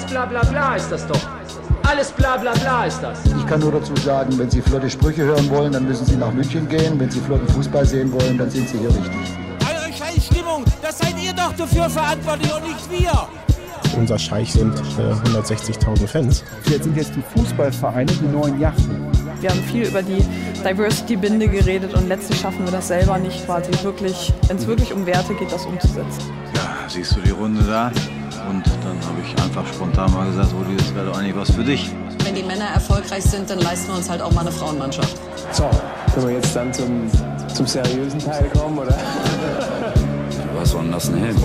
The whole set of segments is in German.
Alles bla bla bla ist das doch. Alles bla bla bla ist das. Ich kann nur dazu sagen, wenn Sie flotte Sprüche hören wollen, dann müssen Sie nach München gehen. Wenn Sie flotten Fußball sehen wollen, dann sind Sie hier richtig. Eure scheiß Stimmung, das seid ihr doch dafür verantwortlich und nicht wir. Unser Scheich sind äh, 160.000 Fans. Jetzt sind jetzt die Fußballvereine die neuen Yachten. Wir haben viel über die Diversity-Binde geredet und letztlich schaffen wir das selber nicht quasi wirklich, wenn es wirklich um Werte geht, das umzusetzen. Ja, siehst du die Runde da? Und dann habe ich einfach spontan mal gesagt, Rudi, das wäre doch eigentlich was für dich. Wenn die Männer erfolgreich sind, dann leisten wir uns halt auch mal eine Frauenmannschaft. So, können wir jetzt dann zum, zum seriösen Teil kommen, oder? Was soll denn das ein Helm?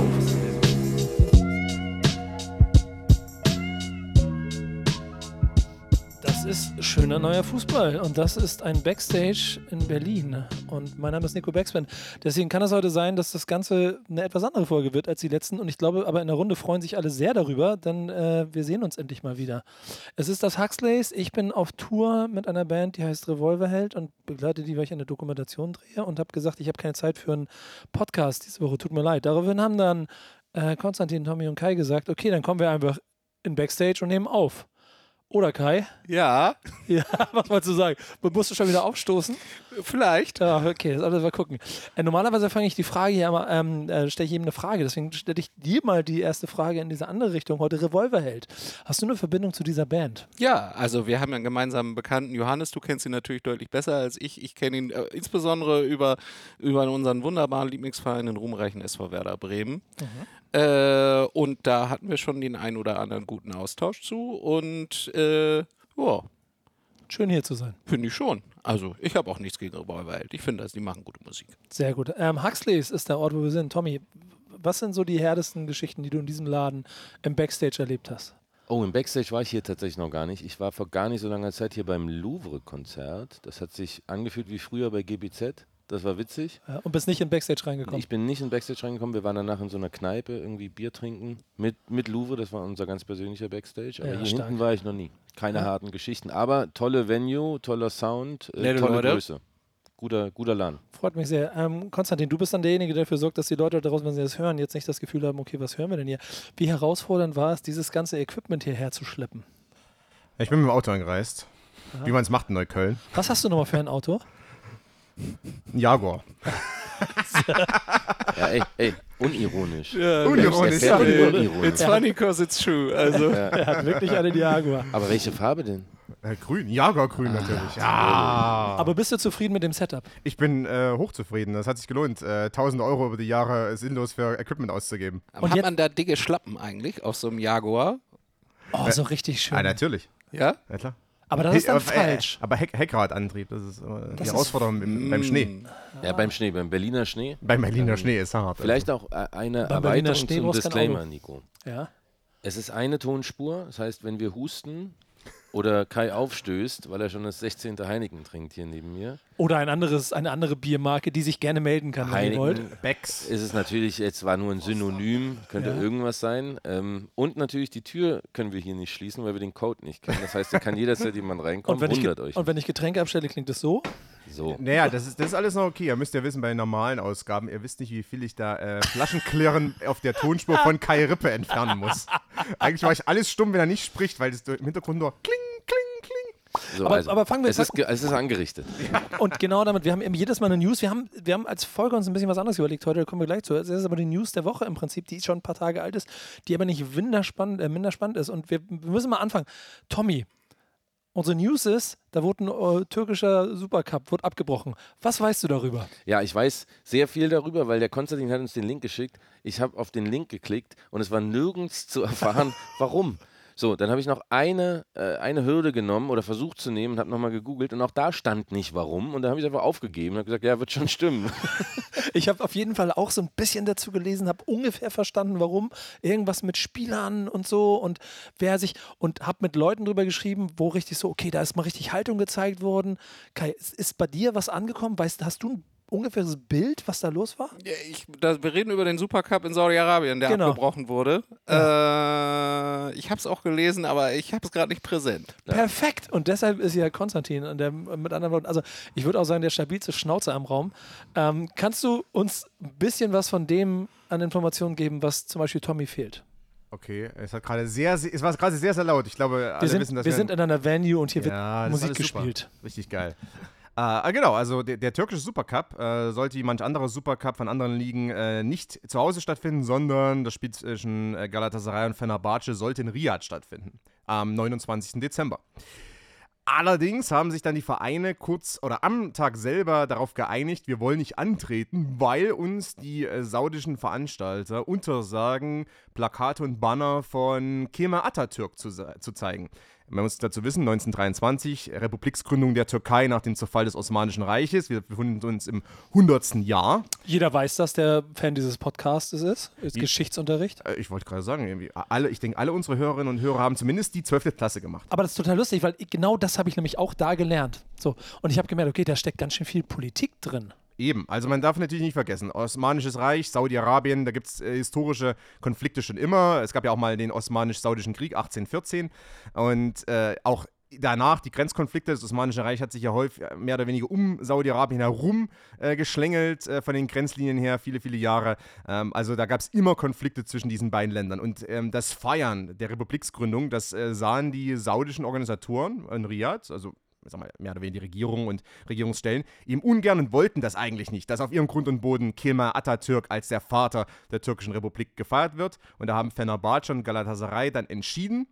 Das ist schöner neuer Fußball und das ist ein Backstage in Berlin. Und mein Name ist Nico Backspin. Deswegen kann es heute sein, dass das Ganze eine etwas andere Folge wird als die letzten. Und ich glaube, aber in der Runde freuen sich alle sehr darüber, denn äh, wir sehen uns endlich mal wieder. Es ist das Huxleys. Ich bin auf Tour mit einer Band, die heißt Revolverheld und begleite die, weil ich eine Dokumentation drehe und habe gesagt, ich habe keine Zeit für einen Podcast diese Woche. Tut mir leid. Daraufhin haben dann äh, Konstantin, Tommy und Kai gesagt, okay, dann kommen wir einfach in Backstage und nehmen auf. Oder Kai? Ja. Ja, was wolltest du sagen? Musst du schon wieder aufstoßen? Vielleicht. Ja, okay, das alles mal gucken. Äh, normalerweise fange ich die Frage hier mal, ähm, äh, stelle ich jedem eine Frage. Deswegen stelle ich dir mal die erste Frage in diese andere Richtung. Heute Revolverheld. Hast du eine Verbindung zu dieser Band? Ja, also wir haben ja einen gemeinsamen Bekannten, Johannes. Du kennst ihn natürlich deutlich besser als ich. Ich kenne ihn äh, insbesondere über, über unseren wunderbaren Lieblingsverein, den ruhmreichen SV Werder Bremen. Äh, und da hatten wir schon den ein oder anderen guten Austausch zu. Und äh, ja, Schön hier zu sein. finde ich schon. Also ich habe auch nichts gegen Revolverheld. Ich finde, dass die machen gute Musik. Sehr gut. Ähm, Huxleys ist der Ort, wo wir sind. Tommy, was sind so die härtesten Geschichten, die du in diesem Laden im Backstage erlebt hast? Oh, im Backstage war ich hier tatsächlich noch gar nicht. Ich war vor gar nicht so langer Zeit hier beim Louvre-Konzert. Das hat sich angefühlt wie früher bei GBZ. Das war witzig. Ja, und bist nicht in Backstage reingekommen? Ich bin nicht in Backstage reingekommen. Wir waren danach in so einer Kneipe irgendwie Bier trinken mit, mit Louvre. Das war unser ganz persönlicher Backstage. Aber Ja, hier stark. hinten war ich noch nie. Keine Ja. harten Geschichten. Aber tolle Venue, toller Sound, äh, Nette tolle Leute. Größe. Guter, guter Laden. Freut mich sehr. Ähm, Konstantin, du bist dann derjenige, der dafür sorgt, dass die Leute daraus, wenn sie das hören, jetzt nicht das Gefühl haben, okay, was hören wir denn hier? Wie herausfordernd war es, dieses ganze Equipment hierher zu schleppen? Ich bin mit dem Auto angereist. Wie man es macht in Neukölln. Was hast du nochmal für ein Auto? Ein Jaguar. Ja, ey, ey, unironisch. Ja, Unironisch, ja. unironisch. It's funny cause it's true. Also Er hat wirklich einen Jaguar. Aber welche Farbe denn? Äh, grün, Jaguar-grün natürlich. Ja. Aber bist du zufrieden mit dem Setup? Ich bin äh, hochzufrieden. Das hat sich gelohnt, äh, 1000 Euro über die Jahre sinnlos für Equipment auszugeben. hat jetzt- man da dicke Schlappen eigentlich auf so einem Jaguar? Oh, so richtig schön. Ah, natürlich. Ja? Ja, klar. Aber das ist dann aber, äh, falsch. aber Heck Heckradantrieb, das ist äh, die ist- Herausforderung beim, beim Schnee. Ja, beim Schnee, beim Berliner Schnee. Beim Berliner Schnee ist hart. Vielleicht auch äh, eine Beim Erweiterung zum Disclaimer. Nico. Ja. Es ist eine Tonspur, das heißt, wenn wir husten oder Kai aufstößt, weil er schon das 16. Heineken trinkt hier neben mir, Oder ein anderes, eine andere Biermarke, die sich gerne melden kann, wenn ihr wollt. Heineken Becks. ist es natürlich, jetzt war nur ein Synonym, könnte Ja. irgendwas sein. Ähm, und natürlich die Tür können wir hier nicht schließen, weil wir den Code nicht kennen. Das heißt, da kann jederzeit jemand reinkommen, Und wenn, ich, ge- wundert euch. und wenn ich Getränke abstelle, klingt es so. So. Naja, das ist, das ist alles noch okay. Ihr müsst ja wissen, bei normalen Ausgaben, ihr wisst nicht, wie viel ich da äh, Flaschenklirren auf der Tonspur von Kai Rippe entfernen muss. Eigentlich war ich alles stumm, wenn er nicht spricht, weil das im Hintergrund nur kling, kling, kling. So, Aber- also, aber fangen wir- es, ist, es ist angerichtet. Und genau damit, wir haben eben jedes Mal eine News. Wir haben, wir haben als Folge uns ein bisschen was anderes überlegt heute, da kommen wir gleich zu. Das ist aber die News der Woche im Prinzip, die schon ein paar Tage alt ist, die aber nicht winderspannend, äh, minder spannend ist. Und wir, wir müssen mal anfangen. Tommy, unsere News ist, da wurde ein äh, türkischer Supercup wurde abgebrochen. Was weißt du darüber? Ja, ich weiß sehr viel darüber, weil der Konstantin hat uns den Link geschickt. Ich habe auf den Link geklickt und es war nirgends zu erfahren, warum. So, dann habe ich noch eine, äh, eine Hürde genommen oder versucht zu nehmen und habe nochmal gegoogelt und auch da stand nicht warum. Und dann habe ich einfach aufgegeben und habe gesagt, ja, wird schon stimmen. Ich habe auf jeden Fall auch so ein bisschen dazu gelesen, habe ungefähr verstanden, warum. Irgendwas mit Spielern und so und wer sich und habe mit Leuten drüber geschrieben, wo richtig so, okay, da ist mal richtig Haltung gezeigt worden. Kai, ist, ist bei dir was angekommen? Weißt, hast du ein ungefähres Bild, was da los war? Ja, ich, da, wir reden über den Supercup in Saudi-Arabien, der Genau. abgebrochen wurde. Äh, ich habe es auch gelesen, aber ich habe es gerade nicht präsent. Perfekt. Und deshalb ist ja Konstantin und der mit anderen Worten, also ich würde auch sagen, der stabilste Schnauzer am Raum. Ähm, kannst du uns ein bisschen was von dem an Informationen geben, was zum Beispiel Tommy fehlt? Okay, es hat gerade sehr, sehr, es war gerade sehr, sehr laut. Ich glaube, alle Wir sind, wissen, dass wir sind in einer Venue und hier Ja, wird Musik gespielt. Richtig geil. Äh, genau, also der, der türkische Supercup äh, sollte wie manch anderer Supercup von anderen Ligen äh, nicht zu Hause stattfinden, sondern das Spiel zwischen äh, Galatasaray und Fenerbahce sollte in Riyadh stattfinden, am 29. Dezember. Allerdings haben sich dann die Vereine kurz oder am Tag selber darauf geeinigt, wir wollen nicht antreten, weil uns die äh, saudischen Veranstalter untersagen, Plakate und Banner von Kemal Atatürk zu, zu zeigen. Man muss dazu wissen, 1923, Republiksgründung der Türkei nach dem Zerfall des Osmanischen Reiches. Wir befinden uns im 100. Jahr. Jeder weiß, dass der Fan dieses Podcasts ist. Ist Geschichtsunterricht. Äh, Ich wollte gerade sagen, alle, ich denke, alle unsere Hörerinnen und Hörer haben zumindest die 12. Klasse gemacht. Aber das ist total lustig, weil genau das habe ich nämlich auch da gelernt. So. Und ich habe gemerkt, okay, da steckt ganz schön viel Politik drin. Eben, also man darf natürlich nicht vergessen, Osmanisches Reich, Saudi-Arabien, da gibt es äh, historische Konflikte schon immer. Es gab ja auch mal den Osmanisch-Saudischen Krieg 1814 und äh, auch danach die Grenzkonflikte. Das Osmanische Reich hat sich ja häufig äh, mehr oder weniger um Saudi-Arabien herum äh, geschlängelt, äh, von den Grenzlinien her, viele, viele Jahre. Ähm, also da gab es immer Konflikte zwischen diesen beiden Ländern. Und ähm, das Feiern der Republiksgründung, das äh, sahen die saudischen Organisatoren in Riyadh, also sag mal, mehr oder weniger die Regierung und Regierungsstellen, ihm ungern und wollten das eigentlich nicht, dass auf ihrem Grund und Boden Kemal Atatürk als der Vater der türkischen Republik gefeiert wird. Und da haben Fenerbahce und Galatasaray dann entschieden,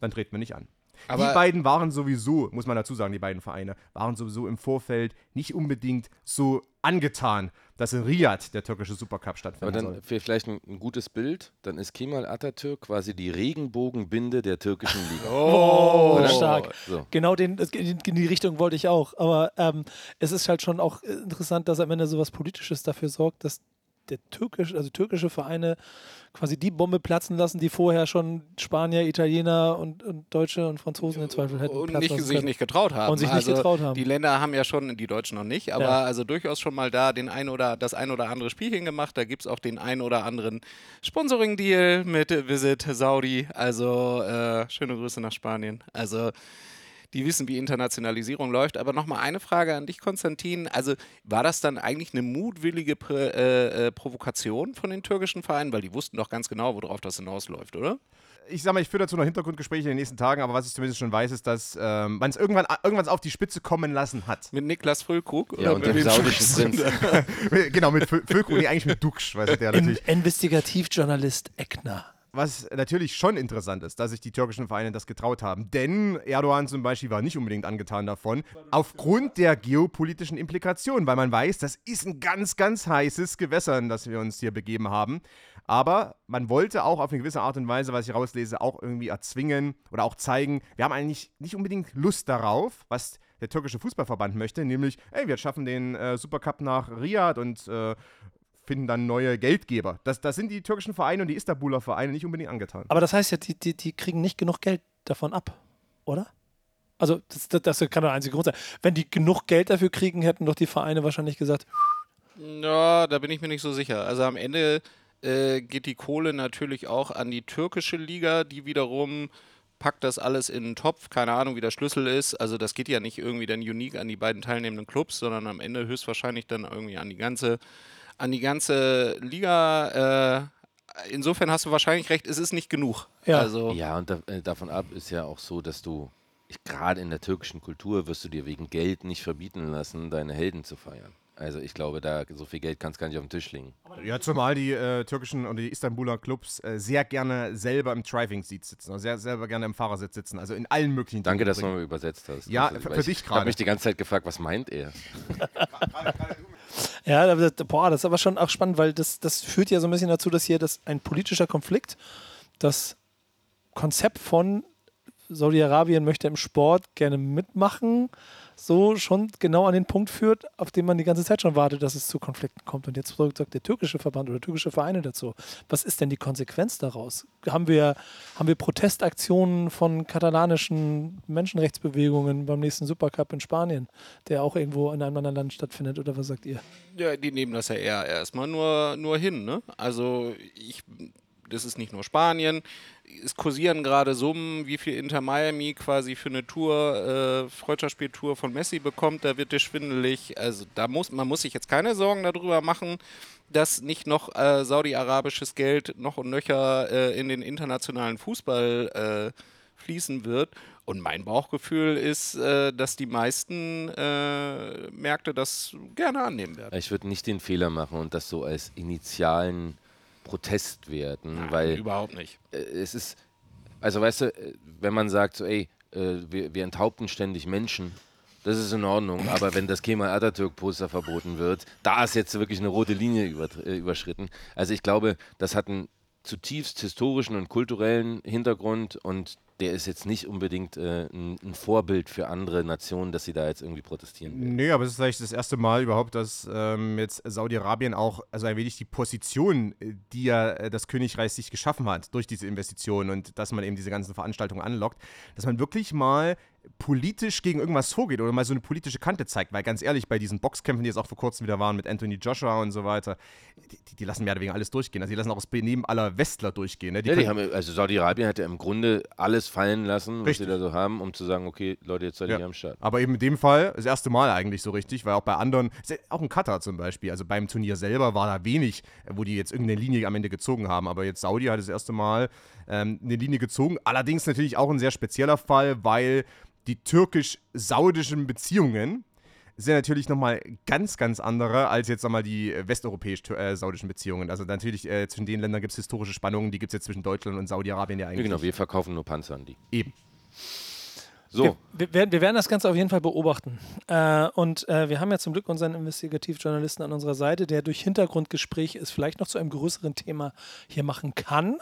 dann treten wir nicht an. Aber- die beiden waren sowieso, muss man dazu sagen, die beiden Vereine, waren sowieso im Vorfeld nicht unbedingt so angetan, dass in Riyadh der türkische Supercup Aber stattfinden dann soll. für vielleicht ein, ein gutes Bild, dann ist Kemal Atatürk quasi die Regenbogenbinde der türkischen Liga. Oh, Oder? stark. So. Genau den, in die Richtung wollte ich auch. Aber ähm, es ist halt schon auch interessant, dass am Ende sowas Politisches dafür sorgt, dass der türkische, also türkische Vereine quasi die Bombe platzen lassen, die vorher schon Spanier, Italiener und, und Deutsche und Franzosen im Zweifel hätten und nicht, sich können. nicht getraut haben. Und sich also nicht getraut haben. Die Länder haben ja schon, die Deutschen noch nicht, aber Ja. also durchaus schon mal da den ein oder das ein oder andere Spielchen gemacht. Da gibt es auch den ein oder anderen Sponsoring-Deal mit Visit Saudi. Also äh, schöne Grüße nach Spanien. Also die wissen, wie Internationalisierung läuft. Aber nochmal eine Frage an dich, Konstantin. Also war das dann eigentlich eine mutwillige Prä äh, äh, Provokation von den türkischen Vereinen? Weil die wussten doch ganz genau, worauf das hinausläuft, oder? ich sag mal, ich führe dazu noch Hintergrundgespräche in den nächsten Tagen, aber was ich zumindest schon weiß, ist, dass ähm, man es irgendwann, irgendwann auf die Spitze kommen lassen hat. Mit Niklas Füllkrug? Ja, und dem saudischen Prinz. genau, mit Fü- Füllkrug, nee, eigentlich mit Duxch, weil der In, natürlich. Investigativjournalist Eckner. Was natürlich schon interessant ist, dass sich die türkischen Vereine das getraut haben. Denn Erdogan zum Beispiel war nicht unbedingt angetan davon, aufgrund der geopolitischen Implikationen, weil man weiß, das ist ein ganz, ganz heißes Gewässer, in das wir uns hier begeben haben. Aber man wollte auch auf eine gewisse Art und Weise, was ich rauslese, auch irgendwie erzwingen oder auch zeigen, wir haben eigentlich nicht unbedingt Lust darauf, was der türkische Fußballverband möchte, nämlich, ey, wir schaffen den äh, Supercup nach Riyadh und äh, finden dann neue Geldgeber. Das, das sind die türkischen Vereine und die Istanbuler Vereine nicht unbedingt angetan. Aber das heißt ja, die, die, die kriegen nicht genug Geld davon ab, oder? Also, das, das, das kann der einzige Grund sein. Wenn die genug Geld dafür kriegen, hätten doch die Vereine wahrscheinlich gesagt, Ja, da bin ich mir nicht so sicher. Also am Ende äh, geht die Kohle natürlich auch an die türkische Liga, die wiederum packt das alles in einen Topf. Keine Ahnung, wie der Schlüssel ist. Also das geht ja nicht irgendwie dann unique an die beiden teilnehmenden Clubs, sondern am Ende höchstwahrscheinlich dann irgendwie an die ganze, an die ganze Liga. Äh, insofern hast du wahrscheinlich recht, es ist nicht genug. Ja. Also, Ja, und da, äh, davon ab ist ja auch so, dass du, gerade in der türkischen Kultur, wirst du dir wegen Geld nicht verbieten lassen, deine Helden zu feiern. Also ich glaube, da so viel Geld kannst gar nicht auf dem Tisch liegen. Ja, zumal die äh, türkischen oder die Istanbuler Clubs äh, sehr gerne selber im Driving Seat sitzen, also sehr, selber gerne im Fahrersitz sitzen, also in allen möglichen Danke, dass du Dingen. mal übersetzt hast. Ja, Also, für- für ich- dich Ich habe gerade. mich die ganze Zeit gefragt, was meint er? Ja, das, boah, das ist aber schon auch spannend, weil das, das führt ja so ein bisschen dazu, dass hier das ein politischer Konflikt, das Konzept von Saudi-Arabien möchte im Sport gerne mitmachen, so schon genau an den Punkt führt, auf den man die ganze Zeit schon wartet, dass es zu Konflikten kommt. Und jetzt sagt der türkische Verband oder türkische Vereine dazu. Was ist denn die Konsequenz daraus? Haben wir, haben wir Protestaktionen von katalanischen Menschenrechtsbewegungen beim nächsten Supercup in Spanien, der auch irgendwo in einem anderen Land stattfindet? Oder was sagt ihr? Ja, die nehmen das ja eher erstmal nur, nur hin. Ne? Also ich, das ist nicht nur Spanien. Es kursieren gerade Summen, wie viel Inter Miami quasi für eine Tour, äh, Freundschaftsspieltour von Messi bekommt, da wird es schwindelig. Also da muss, man muss sich jetzt keine Sorgen darüber machen, dass nicht noch äh, saudi-arabisches Geld noch und nöcher äh, in den internationalen Fußball äh, fließen wird. Und mein Bauchgefühl ist, äh, dass die meisten äh, Märkte das gerne annehmen werden. Ich würde nicht den Fehler machen und das so als initialen Protest werten, Nein, weil überhaupt nicht. äh, es ist, also weißt du, äh, wenn man sagt so, ey, äh, wir, wir enthaupten ständig Menschen, das ist in Ordnung, aber wenn das Kemal Atatürk-Poster verboten wird, da ist jetzt wirklich eine rote Linie überschritten. Also ich glaube, das hat einen zutiefst historischen und kulturellen Hintergrund und der ist jetzt nicht unbedingt äh, ein, ein Vorbild für andere Nationen, dass sie da jetzt irgendwie protestieren. Nee, aber es ist vielleicht das erste Mal überhaupt, dass ähm, jetzt Saudi-Arabien auch, also ein wenig die Position, äh, die ja äh, das Königreich sich geschaffen hat durch diese Investitionen und dass man eben diese ganzen Veranstaltungen anlockt, dass man wirklich mal politisch gegen irgendwas vorgeht oder mal so eine politische Kante zeigt. Weil ganz ehrlich, bei diesen Boxkämpfen, die jetzt auch vor kurzem wieder waren mit Anthony Joshua und so weiter, die, die lassen mehr oder weniger alles durchgehen. Also die lassen auch das Benehmen aller Westler durchgehen. Ne? ja, die haben, also Saudi-Arabien hat ja im Grunde alles fallen lassen, was Richtig. sie da so haben, um zu sagen, okay, Leute, jetzt seid ihr Ja. hier am Start. Aber eben in dem Fall das erste Mal eigentlich so richtig, weil auch bei anderen, auch in Katar zum Beispiel, also beim Turnier selber war da wenig, wo die jetzt irgendeine Linie am Ende gezogen haben. Aber jetzt Saudi hat das erste Mal ähm, eine Linie gezogen. Allerdings natürlich auch ein sehr spezieller Fall, weil die türkisch-saudischen Beziehungen sind natürlich nochmal ganz, ganz andere als jetzt nochmal die äh, westeuropäisch-saudischen Beziehungen. Also natürlich äh, zwischen den Ländern gibt es historische Spannungen, die gibt es jetzt zwischen Deutschland und Saudi-Arabien ja eigentlich. genau, wir verkaufen nur Panzer an die. Eben. So, Wir, wir, werden- wir werden das Ganze auf jeden Fall beobachten. Äh, und äh, wir haben ja zum Glück unseren Investigativjournalisten an unserer Seite, der durch Hintergrundgespräche es vielleicht noch zu einem größeren Thema hier machen kann.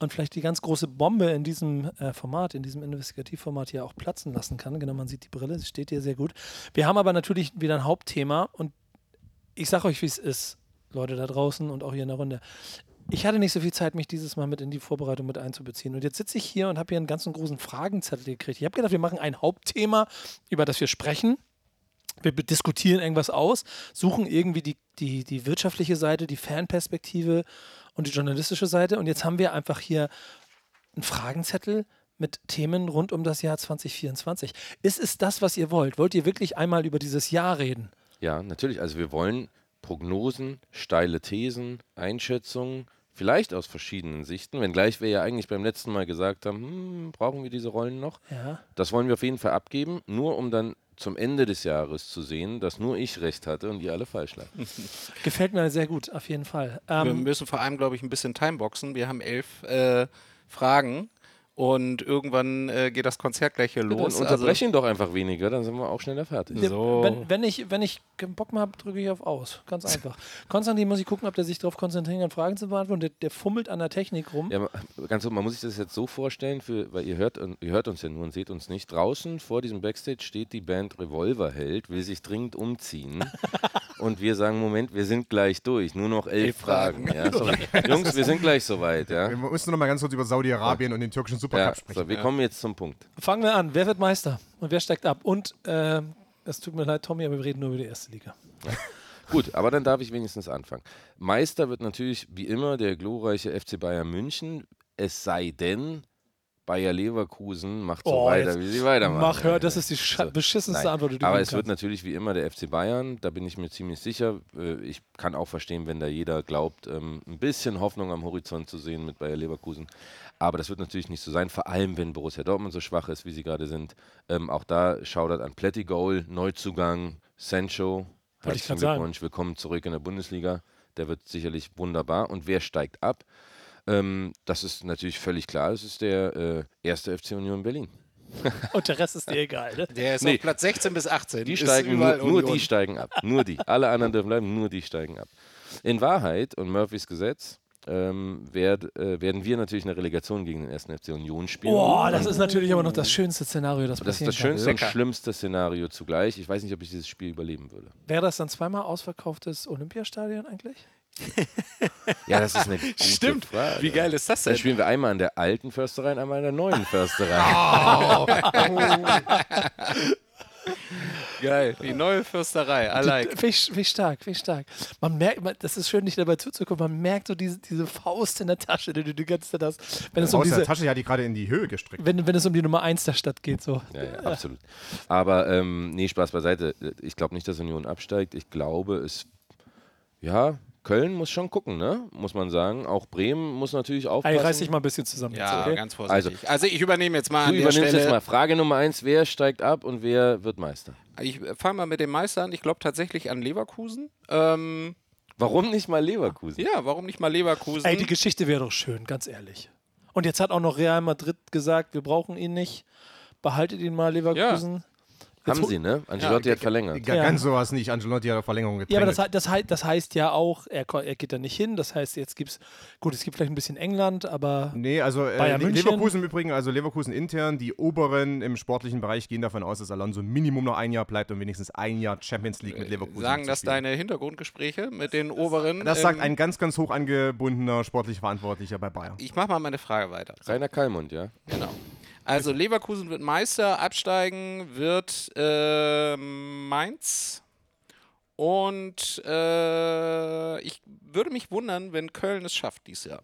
Und vielleicht die ganz große Bombe in diesem äh, Format, in diesem Investigativformat hier auch platzen lassen kann. Genau, man sieht die Brille, sie steht hier sehr gut. Wir haben aber natürlich wieder ein Hauptthema und ich sage euch, wie es ist, Leute da draußen und auch hier in der Runde. Ich hatte nicht so viel Zeit, mich dieses Mal mit in die Vorbereitung mit einzubeziehen. Und jetzt sitze ich hier und habe hier einen ganzen großen Fragenzettel gekriegt. Ich habe gedacht, wir machen ein Hauptthema, über das wir sprechen. Wir diskutieren irgendwas aus, suchen irgendwie die, die, die wirtschaftliche Seite, die Fanperspektive und die journalistische Seite. Und jetzt haben wir einfach hier einen Fragenzettel mit Themen rund um das Jahr 2024. Ist es das, was ihr wollt? Wollt ihr wirklich einmal über dieses Jahr reden? ja, natürlich. Also wir wollen Prognosen, steile Thesen, Einschätzungen, vielleicht aus verschiedenen Sichten, wenngleich wir ja eigentlich beim letzten Mal gesagt haben, hm, brauchen wir diese Rollen noch? Ja. Das wollen wir auf jeden Fall abgeben, nur um dann zum Ende des Jahres zu sehen, dass nur ich recht hatte und ihr alle falsch lag. Gefällt mir sehr gut, auf jeden Fall. Wir Ähm, müssen vor allem, glaube ich, ein bisschen timeboxen. Wir haben elf äh, Fragen und irgendwann äh, geht das Konzert gleich hier Ja, dann los. Also unterbreche ihn doch einfach weniger, dann sind wir auch schneller fertig. Ja, So. Wenn, wenn, ich, wenn ich keinen Bock mehr habe, drücke ich auf Aus. Ganz einfach. Konstantin muss ich gucken, ob der sich darauf konzentrieren kann, Fragen zu beantworten. Der, der fummelt an der Technik rum. Ja, ganz so, man muss sich das jetzt so vorstellen, für, weil ihr hört, ihr hört uns ja nur und seht uns nicht. Draußen vor diesem Backstage steht die Band Revolverheld, will sich dringend umziehen. und wir sagen, Moment, wir sind gleich durch, nur noch elf, Elf Fragen. Fragen. Ja, sorry. Jungs, wir sind gleich soweit. Ja, Wir müssen noch mal ganz kurz über Saudi-Arabien und den türkischen Supercup ja sprechen. so, wir kommen jetzt zum Punkt. Fangen wir an. Wer wird Meister? Und wer steigt ab? Und äh, es tut mir leid, Tommy, aber wir reden nur über die erste Liga. Gut, aber dann darf ich wenigstens anfangen. Meister wird natürlich wie immer der glorreiche FC Bayern München, es sei denn, Bayer Leverkusen macht so Oh, weiter, wie sie weitermachen. Mach, hör, das ist die So, beschissenste nein. Antwort, die du Aber es wird kannst. natürlich wie immer der FC Bayern, da bin ich mir ziemlich sicher. Äh, Ich kann auch verstehen, wenn da jeder glaubt, ähm, ein bisschen Hoffnung am Horizont zu sehen mit Bayer Leverkusen. Aber das wird natürlich nicht so sein, vor allem wenn Borussia Dortmund so schwach ist, wie sie gerade sind. Ähm, Auch da schaudert an Plättigol, Neuzugang, Sancho. Wollte Herzlichen grad sagen. Glückwunsch, willkommen zurück in der Bundesliga. Der wird sicherlich wunderbar. Und wer steigt ab? Ähm, das ist natürlich völlig klar. Es ist der äh, erste FC Union Berlin. Und der Rest ist dir egal, ne? Der ist Nee. auf Platz 16 bis 18. Die steigen nur, nur die steigen ab. Nur die. Alle anderen dürfen bleiben, nur die steigen ab. In Wahrheit und Murphys Gesetz ähm, werd, äh, werden wir natürlich eine Relegation gegen den ersten FC Union spielen. Boah, das ist natürlich aber noch das schönste Szenario, das das ist das schönste und kann. schlimmste Szenario zugleich. Ich weiß nicht, ob ich dieses Spiel überleben würde. Wäre das dann zweimal ausverkauftes Olympiastadion eigentlich? Ja, das ist eine gute Stimmt. Frage. Wie geil ist das Dann denn? spielen wir einmal an der alten Försterei und einmal an der neuen Försterei. Geil, die neue Fürsterei. I like. Finde ich, find ich stark, finde ich stark. Man merkt, man, das ist schön, nicht dabei zuzugucken, man merkt so diese, diese Faust in der Tasche, die du die ganze Zeit hast. Wenn es um Aus der diese, Tasche, ja, die gerade in die Höhe gestreckt. wenn, wenn es um die Nummer 1 der Stadt geht. So. Ja, ja, absolut. Aber ähm, nee, Spaß beiseite. Ich glaube nicht, dass Union absteigt. Ich glaube, es. Ja, Köln muss schon gucken, ne? Muss man sagen. Auch Bremen muss natürlich aufpassen. Ey, reiß dich mal ein bisschen zusammen. Ja, jetzt, okay? ganz vorsichtig. Also, ich übernehme jetzt mal Du an der übernimmst Stelle. jetzt mal Frage Nummer eins: Wer steigt ab und wer wird Meister? Ich fange mal mit dem Meister an. Ich glaube tatsächlich an Leverkusen. Ähm, Warum nicht mal Leverkusen? ja, warum nicht mal Leverkusen? Ey, die Geschichte wäre doch schön, ganz ehrlich. Und jetzt hat auch noch Real Madrid gesagt, wir brauchen ihn nicht. Behaltet ihn mal, Leverkusen. Haben sie, ne? Angelotti hat verlängert. Ja. Ganz sowas nicht. Angelotti hat auf Verlängerung Ja, aber das, das, hei- das heißt ja auch, er, er geht da nicht hin. Das heißt, jetzt gibt es, gut, es gibt vielleicht ein bisschen England, aber Nee, also äh. Leverkusen im Übrigen, also Leverkusen intern, die oberen im sportlichen Bereich gehen davon aus, dass Alonso Minimum noch ein Jahr bleibt und wenigstens ein Jahr Champions League mit Leverkusen Sagen das deine Hintergrundgespräche mit den Oberen? Das sagt ein ganz, ganz hoch angebundener sportlicher Verantwortlicher bei Bayern. Ich mache mal meine Frage weiter. Rainer Kallmund, ja. Genau. Also Leverkusen wird Meister, absteigen wird äh, Mainz. Und äh, ich würde mich wundern, wenn Köln es schafft dieses Jahr.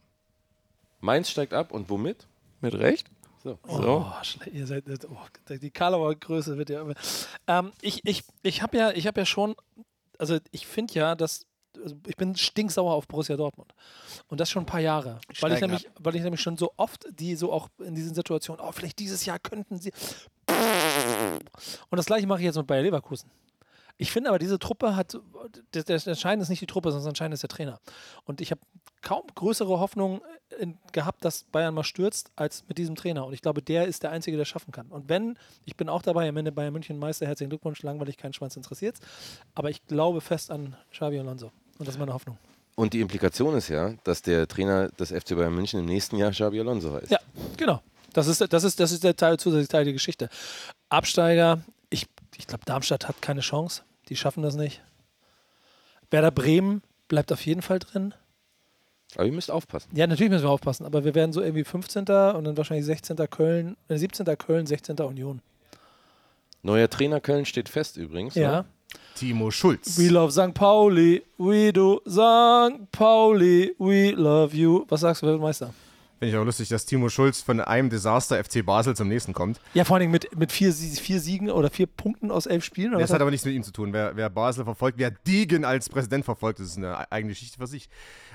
Mainz steigt ab und womit? Mit Recht? So. Oh, ihr seid, oh, die Karlauer Größe wird ja immer. Ähm, ich ich, ich habe ja, ich hab ja schon, also ich finde ja, dass, also ich bin stinksauer auf Borussia Dortmund. Und das schon ein paar Jahre. Weil ich, nämlich, weil ich nämlich schon so oft die so auch in diesen Situationen, oh, vielleicht dieses Jahr könnten sie. Und das gleiche mache ich jetzt mit Bayer Leverkusen. Ich finde aber, diese Truppe hat, das, das Entscheidende ist nicht die Truppe, sondern das Entscheidende ist der Trainer. Und ich habe kaum größere Hoffnung in, gehabt, dass Bayern mal stürzt, als mit diesem Trainer. Und ich glaube, der ist der Einzige, der schaffen kann. Und wenn, ich bin auch dabei, am Ende Bayern München Meister, herzlichen Glückwunsch, langweilig, keinen Schwanz interessiert. Aber ich glaube fest an Xavi Alonso. Und das ist meine Hoffnung. Und die Implikation ist ja, dass der Trainer des FC Bayern München im nächsten Jahr Xabi Alonso heißt. Ja, genau. Das ist, das ist, das ist der Teil, zusätzliche Teil der Geschichte. Absteiger, ich, ich glaube, Darmstadt hat keine Chance. Die schaffen das nicht. Werder Bremen bleibt auf jeden Fall drin. Aber ihr müsst aufpassen. Ja, natürlich müssen wir aufpassen, aber wir werden so irgendwie 15. und dann wahrscheinlich 16. Köln, äh, 17. Köln, 16. Union. Neuer Trainer Köln steht fest übrigens. Ja. Ne? Timo Schulz. We love St. Pauli, we do St. Pauli, we love you. Was sagst du, wer wird Meister? Finde ich auch lustig, dass Timo Schulz von einem Desaster FC Basel zum nächsten kommt. Ja, vor allem mit, mit vier, vier Siegen oder vier Punkten aus elf Spielen. Das hat aber nichts mit ihm zu tun. Wer, wer Basel verfolgt, wer Degen als Präsident verfolgt, das ist eine eigene Geschichte für sich.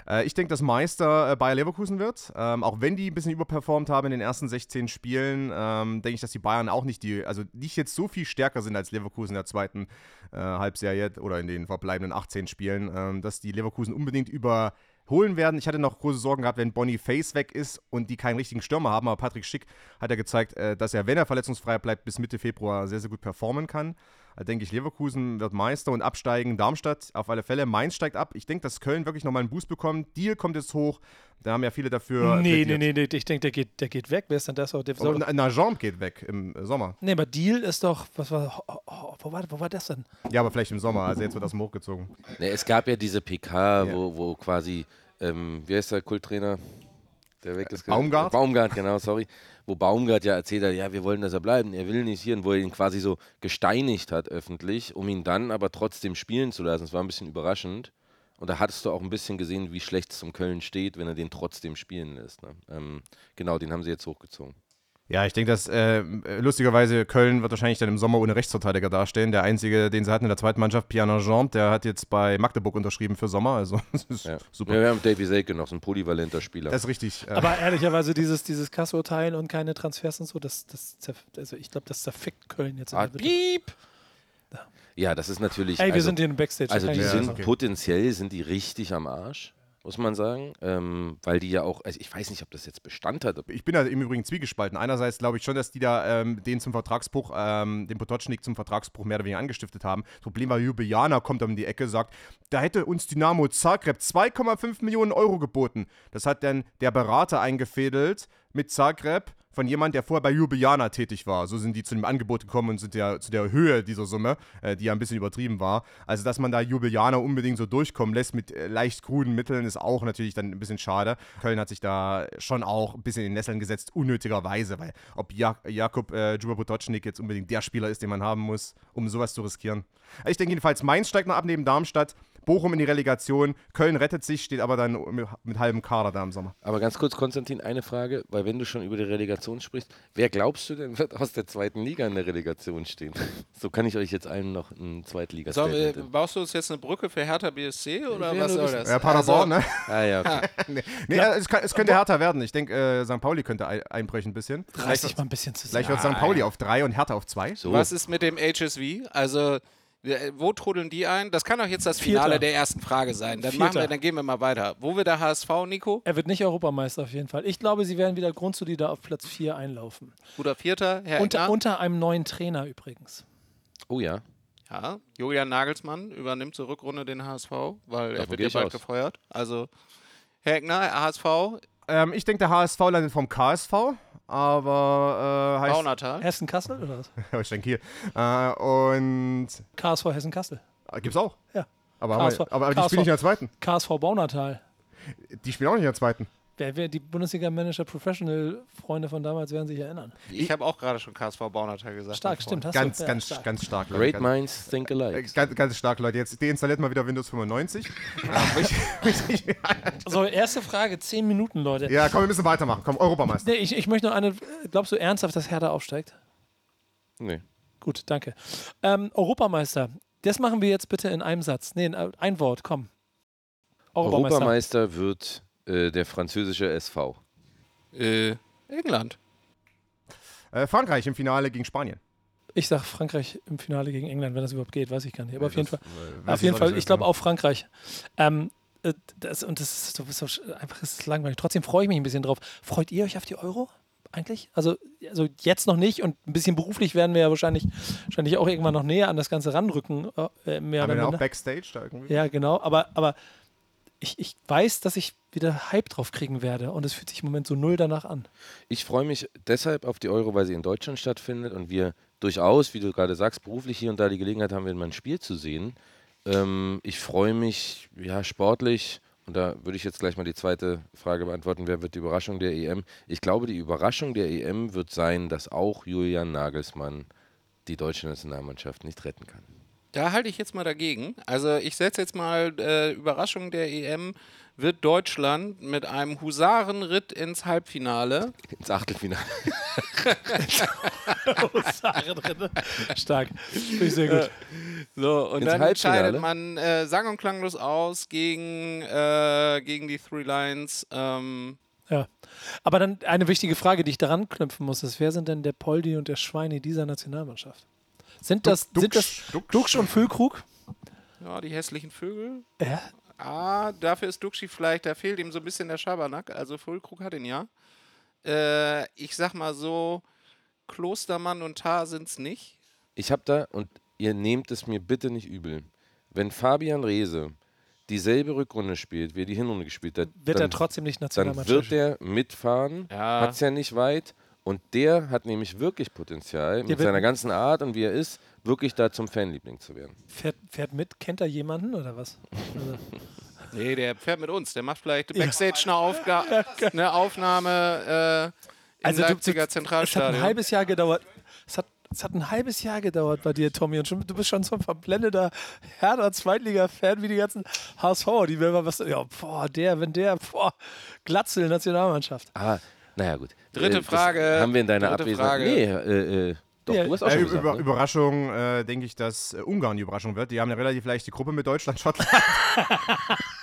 Äh, ich denke, dass Meister äh, Bayer Leverkusen wird. Ähm, auch wenn die ein bisschen überperformt haben in den ersten 16 Spielen, ähm, denke ich, dass die Bayern auch nicht die, also nicht jetzt so viel stärker sind als Leverkusen in der zweiten äh, Halbserie oder in den verbleibenden 18 Spielen, ähm, dass die Leverkusen unbedingt über holen werden. Ich hatte noch große Sorgen gehabt, wenn Bonnie Face weg ist und die keinen richtigen Stürmer haben, aber Patrick Schick hat ja gezeigt, äh, dass er, wenn er verletzungsfrei bleibt, bis Mitte Februar sehr, sehr gut performen kann. Da denke ich, Leverkusen wird Meister und absteigen. Darmstadt auf alle Fälle. Mainz steigt ab. Ich denke, dass Köln wirklich nochmal einen Boost bekommt. Deal kommt jetzt hoch. Da haben ja viele dafür. Nee, nee, plädiert. nee, nee, ich denke, der geht, der geht weg. Wer ist denn das? Der soll Und doch- Nagent geht weg im Sommer. nee, aber Deal ist doch, was war, oh, oh, wo, war wo war das denn? Ja, aber vielleicht im Sommer. Also jetzt wird das hochgezogen. Ne, es gab ja diese PK, wo, wo quasi, ähm, wie heißt der Kulttrainer? Der weg ist. Baumgart? Baumgart, genau, sorry. Wo Baumgart ja erzählt hat, ja, wir wollen, dass er bleibt, er will nicht hier, und wo er ihn quasi so gesteinigt hat öffentlich, um ihn dann aber trotzdem spielen zu lassen. Es war ein bisschen überraschend. Und da hattest du auch ein bisschen gesehen, wie schlecht es um Köln steht, wenn er den trotzdem spielen lässt. Ne? Ähm, genau, den haben sie jetzt hochgezogen. Ja, ich denke, dass äh, lustigerweise Köln wird wahrscheinlich dann im Sommer ohne Rechtsverteidiger dastehen. Der einzige, den sie hatten in der zweiten Mannschaft, Pierre Nagent, der hat jetzt bei Magdeburg unterschrieben für Sommer. Also das ist Ja. super. Ja, wir haben Davy Selke noch, so ein polyvalenter Spieler. Das ist richtig. Äh, Aber ehrlicherweise, dieses, dieses Kasso-Teil und keine Transfers und so, das, das zerf- also ich glaube, das zerfickt Köln jetzt. in Ah, piep! Ja, das ist natürlich. Ey, wir also, sind hier im Backstage. Also die ich sind okay. potenziell sind die richtig am Arsch, muss man sagen, ähm, weil die ja auch, also ich weiß nicht, ob das jetzt Bestand hat. Ich bin da im Übrigen zwiegespalten. Einerseits glaube ich schon, dass die da ähm, den zum Vertragsbruch, ähm, den Potocznik zum Vertragsbruch mehr oder weniger angestiftet haben. Das Problem war, Ljubljana kommt um die Ecke, sagt, da hätte uns Dynamo Zagreb 2,5 Millionen Euro geboten. Das hat dann der Berater eingefädelt mit Zagreb. Von jemand, der vorher bei Ljubljana tätig war. So sind die zu dem Angebot gekommen und zu der, zu der Höhe dieser Summe, äh, die ja ein bisschen übertrieben war. Also, dass man da Ljubljana unbedingt so durchkommen lässt mit äh, leicht kruden Mitteln, ist auch natürlich dann ein bisschen schade. Köln hat sich da schon auch ein bisschen in den Nesseln gesetzt, unnötigerweise, weil ob Jak Jakub äh, Juba Potocnik jetzt unbedingt der Spieler ist, den man haben muss, um sowas zu riskieren. Ich denke jedenfalls, Mainz steigt noch ab neben Darmstadt. Bochum in die Relegation, Köln rettet sich, steht aber dann mit, mit halbem Kader da im Sommer. Aber ganz kurz, Konstantin, eine Frage, weil wenn du schon über die Relegation sprichst, wer glaubst du denn wird aus der zweiten Liga in der Relegation stehen? So kann ich euch jetzt allen noch einen zweitliga so, äh, Baust du uns jetzt eine Brücke für Hertha BSC oder was soll das? Ja, Paderborn, also, ne? Ah ja, okay. nee, nee es, kann, es, könnte Hertha werden. Ich denke, äh, St. Pauli könnte einbrechen ein bisschen. Reiß dich mal ein bisschen zusammen. Vielleicht wird St. Pauli auf drei und Hertha auf zwei. So. Was ist mit dem HSV? Also wo trudeln die ein? Das kann doch jetzt das Finale Vierter. der ersten Frage sein. Dann, machen wir, dann gehen wir mal weiter. Wo wird der HSV, Nico? Er wird nicht Europameister auf jeden Fall. Ich glaube, sie werden wieder grundsolide auf Platz 4 einlaufen. Guter Vierter, Herr unter, unter einem neuen Trainer übrigens. Oh ja. Ja, Julian Nagelsmann übernimmt zur Rückrunde den HSV, weil Davon er wird ja bald aus. gefeuert. Also, Herr Eckner, HSV. Ähm, ich denke, der HSV landet vom KSV aber äh, heißt. Baunatal? Hessen-Kassel oder was? ich denke hier. Äh, und. KSV Hessen-Kassel. Gibt's auch? Ja. Aber, KSV, aber, aber die spielen nicht in der zweiten. KSV Baunatal. Die spielen auch nicht in der zweiten. Wer, wer die Bundesliga-Manager Professional-Freunde von damals werden sich erinnern. Ich habe auch gerade schon KSV Baunatal gesagt. Stark, stimmt. Hast ganz, du? ganz, stark. ganz stark. Great minds think alike. Ganz, ganz stark, Leute. Jetzt deinstalliert mal wieder Windows 95. so, erste Frage, zehn Minuten, Leute. Ja, komm, wir müssen weitermachen. Komm, Europameister. Nee, ich, ich möchte noch eine. Glaubst du ernsthaft, dass Hertha aufsteigt? Nee. Gut, danke. Ähm, Europameister. Das machen wir jetzt bitte in einem Satz. Nee, ein Wort, komm. Europameister, Europameister wird äh, der französische SV. Äh, England. Äh, Frankreich im Finale gegen Spanien. Ich sag Frankreich im Finale gegen England, wenn das überhaupt geht, weiß ich gar nicht. Aber ja, auf jeden das, Fall, auf jeden Fall, ich glaube auch Frankreich. Ähm, äh, das, und das ist, so, so, einfach ist langweilig. Trotzdem freue ich mich ein bisschen drauf. Freut ihr euch auf die Euro? Eigentlich? Also, also jetzt noch nicht und ein bisschen beruflich werden wir ja wahrscheinlich, wahrscheinlich auch irgendwann noch näher an das Ganze ranrücken. Äh, mehr Haben wir auch Backstage da irgendwie? Ja, genau. Aber, aber ich, ich weiß, dass ich wieder Hype drauf kriegen werde und es fühlt sich im Moment so null danach an. Ich freue mich deshalb auf die Euro, weil sie in Deutschland stattfindet und wir durchaus, wie du gerade sagst, beruflich hier und da die Gelegenheit haben, mal ein Spiel zu sehen. Ähm, ich freue mich, ja, sportlich, und da würde ich jetzt gleich mal die zweite Frage beantworten, wer wird die Überraschung der EM? Ich glaube, die Überraschung der EM wird sein, dass auch Julian Nagelsmann die deutsche Nationalmannschaft nicht retten kann. Da halte ich jetzt mal dagegen. Also ich setze jetzt mal äh, Überraschung der EM wird Deutschland mit einem Husarenritt ins Halbfinale. Ins Achtelfinale. Husarenritt. Stark. Finde ich sehr gut. So, und ins dann entscheidet man äh, sang- und klanglos aus gegen, äh, gegen die Three Lions. Ähm, ja. Aber dann eine wichtige Frage, die ich daran knüpfen muss, ist, wer sind denn der Poldi und der Schweini dieser Nationalmannschaft? Sind das, Duxch, sind das Duxch und Füllkrug? Ja, die hässlichen Vögel. Ja. Ah, dafür ist Duxchi vielleicht, da fehlt ihm so ein bisschen der Schabernack. Also Füllkrug hat ihn ja. Äh, ich sag mal so, Klostermann und Tar sind's nicht. Ich hab da, und ihr nehmt es mir bitte nicht übel, wenn Fabian Reese dieselbe Rückrunde spielt, wie er die Hinrunde gespielt hat, wird dann, er trotzdem nicht Nationalmannschaft. Dann wird er mitfahren, ja. hat es ja nicht weit und der hat nämlich wirklich Potenzial, der mit seiner ganzen Art und wie er ist, wirklich da zum Fanliebling zu werden. Fährt, fährt mit? Kennt er jemanden oder was? Also. nee, der fährt mit uns. Der macht vielleicht Backstage eine, Aufga eine Aufnahme äh, im also Leipziger du, Zentralstadion. Es hat ein halbes Jahr gedauert. Es hat, es hat ein halbes Jahr gedauert bei dir, Tommy. Und schon, du bist schon so ein verblendeter Herder Zweitliga-Fan wie die ganzen HSV. Die will mal was. Ja, boah, der, wenn der, boah, Glatzel, Nationalmannschaft. Ah, naja, gut. Dritte äh, Frage. Haben wir in deiner Abwesenheit. Nee, äh, äh, doch, ja, du hast auch schon äh, gesagt, über, ne? Überraschung, äh, denke ich, dass äh, Ungarn die Überraschung wird. Die haben eine relativ leichte Gruppe mit Deutschland, Schottland.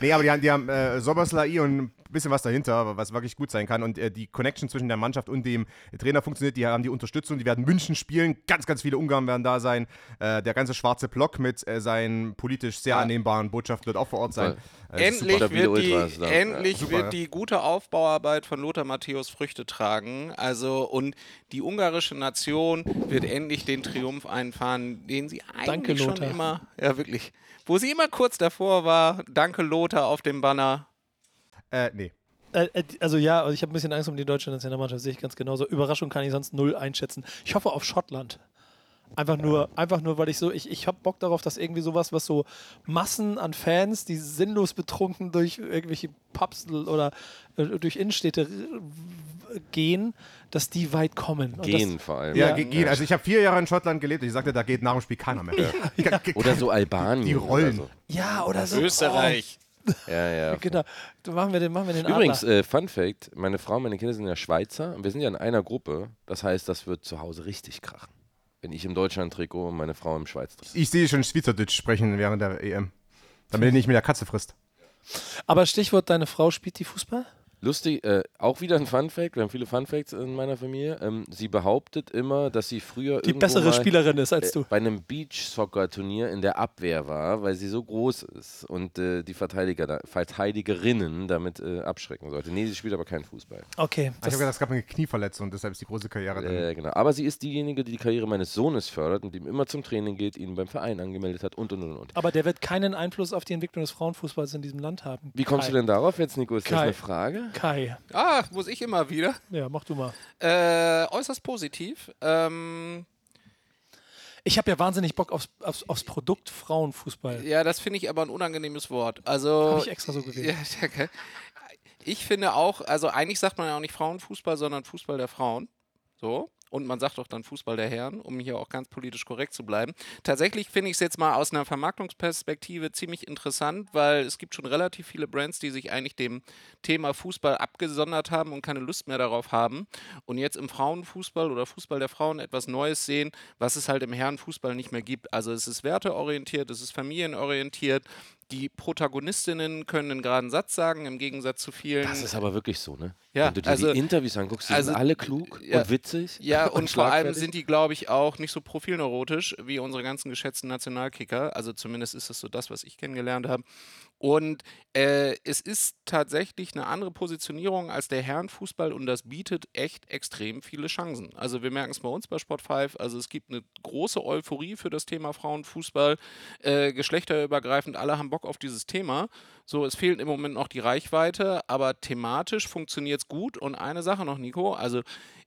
nee, aber die haben, die haben äh, Soboslai und ein bisschen was dahinter, was wirklich gut sein kann. Und äh, die Connection zwischen der Mannschaft und dem Trainer funktioniert. Die haben die Unterstützung. Die werden München spielen. Ganz, ganz viele Ungarn werden da sein. Äh, der ganze schwarze Block mit äh, seinen politisch sehr Ja. annehmbaren Botschaften wird auch vor Ort sein. Äh, Endlich, super. wird die, Ultras da. endlich super, wird ja. die gute Aufbauarbeit von Lothar Matthäus Früchte tragen. Also und die ungarische Nation wird endlich den Triumph einfahren, den sie eigentlich Danke, schon Lothar. immer, ja wirklich, wo sie immer kurz davor war. Danke Lothar auf dem Banner. Äh, nee. Äh, äh, also ja, also ich habe ein bisschen Angst um die deutsche Nationalmannschaft, sehe ich ganz genauso. Überraschung kann ich sonst null einschätzen. Ich hoffe auf Schottland. Einfach nur, einfach nur, weil ich so, ich, ich habe Bock darauf, dass irgendwie sowas, was so Massen an Fans, die sinnlos betrunken durch irgendwelche Pubs oder äh, durch Innenstädte gehen, dass die weit kommen. Gehen das, vor allem. Ja, ge- gehen. Also ich habe vier Jahre in Schottland gelebt und ich sagte, da geht nach dem Spiel keiner mehr. Oder so Albanien. Die rollen. Oder so. Ja, oder so. Österreich. Ja, ja. Oh, genau. Da machen wir den, machen wir den Übrigens, äh, Fun Fact: Meine Frau und meine Kinder sind ja Schweizer und wir sind ja in einer Gruppe. Das heißt, das wird zu Hause richtig krachen. Wenn ich im Deutschland-Trikot und meine Frau im Schweiz-Trikot. Ich sehe schon Schweizerdeutsch sprechen während der EM. Damit er nicht mit der Katze frisst. Aber Stichwort, deine Frau spielt die Fußball? Lustig, äh, auch wieder ein Fun Fact. Wir haben viele Fun Facts in meiner Familie. Ähm, sie behauptet immer, dass sie früher Die irgendwo bessere mal, Spielerin ist als äh, du. bei einem Beach-Soccer-Turnier in der Abwehr war, weil sie so groß ist und äh, die Verteidiger da, Verteidigerinnen damit äh, abschrecken sollte. Nee, sie spielt aber keinen Fußball. Okay. Ah, ich habe gedacht, es gab eine Knieverletzung, deshalb ist die große Karriere dann. Äh, genau. Aber sie ist diejenige, die die Karriere meines Sohnes fördert und ihm immer zum Training geht, ihn beim Verein angemeldet hat und und und und. Aber der wird keinen Einfluss auf die Entwicklung des Frauenfußballs in diesem Land haben. Wie kommst Kai. du denn darauf jetzt, Nico? Ist das Kai. eine Frage? Kai. Ah, muss ich immer wieder. Ja, mach du mal. Äh, äußerst positiv. Ähm, Ich habe ja wahnsinnig Bock aufs, aufs, aufs Produkt Frauenfußball. ja, das finde ich aber ein unangenehmes Wort. Also. Habe ich extra so gewählt. Ja, danke. Ich finde auch, also eigentlich sagt man ja auch nicht Frauenfußball, sondern Fußball der Frauen. So. Und man sagt auch dann Fußball der Herren, um hier auch ganz politisch korrekt zu bleiben. Tatsächlich finde ich es jetzt mal aus einer Vermarktungsperspektive ziemlich interessant, weil es gibt schon relativ viele Brands, die sich eigentlich dem Thema Fußball abgesondert haben und keine Lust mehr darauf haben. Und jetzt im Frauenfußball oder Fußball der Frauen etwas Neues sehen, was es halt im Herrenfußball nicht mehr gibt. Also es ist werteorientiert, es ist familienorientiert. Die Protagonistinnen können einen geraden Satz sagen, im Gegensatz zu vielen. Das ist aber wirklich so, ne? Ja, Wenn du dir also- die Interviews anguckst, die also- sind alle klug ja, und witzig. Ja, und, vor allem sind die, glaube ich, auch nicht so profilneurotisch wie unsere ganzen geschätzten Nationalkicker. Also zumindest ist das so das, was ich kennengelernt habe. Und äh, es ist tatsächlich eine andere Positionierung als der Herrenfußball und das bietet echt extrem viele Chancen. Also wir merken es bei uns bei Sport 5. Also es gibt eine große Euphorie für das Thema Frauenfußball, äh, geschlechterübergreifend. Alle haben Bock auf dieses Thema. So, es fehlt im Moment noch die Reichweite, aber thematisch funktioniert es gut. Und eine Sache noch, Nico, also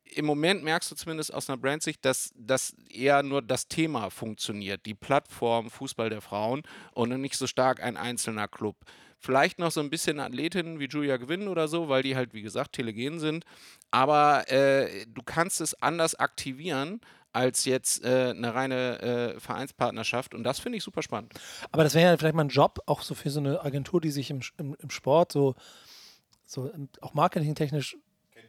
im Moment merkst du zumindest aus einer Brandsicht, dass, dass eher nur das Thema funktioniert, die Plattform Fußball der Frauen und nicht so stark ein einzelner Club. Vielleicht noch so ein bisschen Athletinnen wie Julia Gewinn oder so, weil die halt, wie gesagt, telegen sind. Aber äh, du kannst es anders aktivieren als jetzt äh, eine reine äh, Vereinspartnerschaft. Und das finde ich super spannend. Aber das wäre ja vielleicht mal ein Job, auch so für so eine Agentur, die sich im, im, im Sport so, so auch marketingtechnisch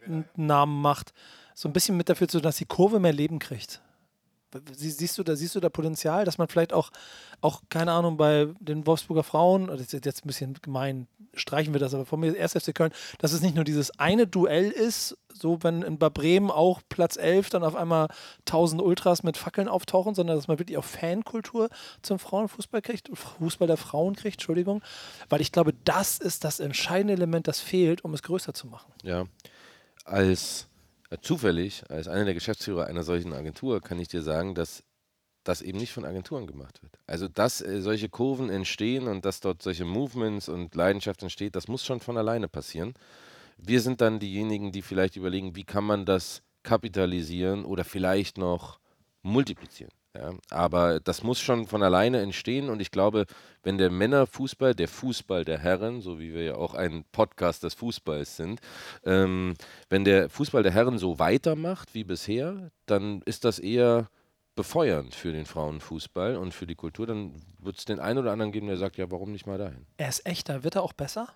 einen Namen macht, so ein bisschen mit dafür zu tun, dass die Kurve mehr Leben kriegt. Sie, siehst, du da, siehst du da Potenzial, dass man vielleicht auch, auch, keine Ahnung, bei den Wolfsburger Frauen, das ist jetzt ein bisschen gemein, streichen wir das, aber von mir erst FC Köln, dass es nicht nur dieses eine Duell ist, so wenn in Bremen auch Platz 11 dann auf einmal 1000 Ultras mit Fackeln auftauchen, sondern dass man wirklich auch Fankultur zum Frauenfußball kriegt, Fußball der Frauen kriegt, Entschuldigung, weil ich glaube, das ist das entscheidende Element, das fehlt, um es größer zu machen. Ja. Als zufällig, als einer der Geschäftsführer einer solchen Agentur, kann ich dir sagen, dass das eben nicht von Agenturen gemacht wird. Also, dass äh, solche Kurven entstehen und dass dort solche Movements und Leidenschaft entsteht, das muss schon von alleine passieren. Wir sind dann diejenigen, die vielleicht überlegen, wie kann man das kapitalisieren oder vielleicht noch multiplizieren. Ja, aber das muss schon von alleine entstehen und ich glaube, wenn der Männerfußball, der Fußball der Herren, so wie wir ja auch ein Podcast des Fußballs sind, ähm, wenn der Fußball der Herren so weitermacht wie bisher, dann ist das eher befeuernd für den Frauenfußball und für die Kultur. Dann wird es den einen oder anderen geben, der sagt, ja, warum nicht mal dahin? Er ist echter, wird er auch besser?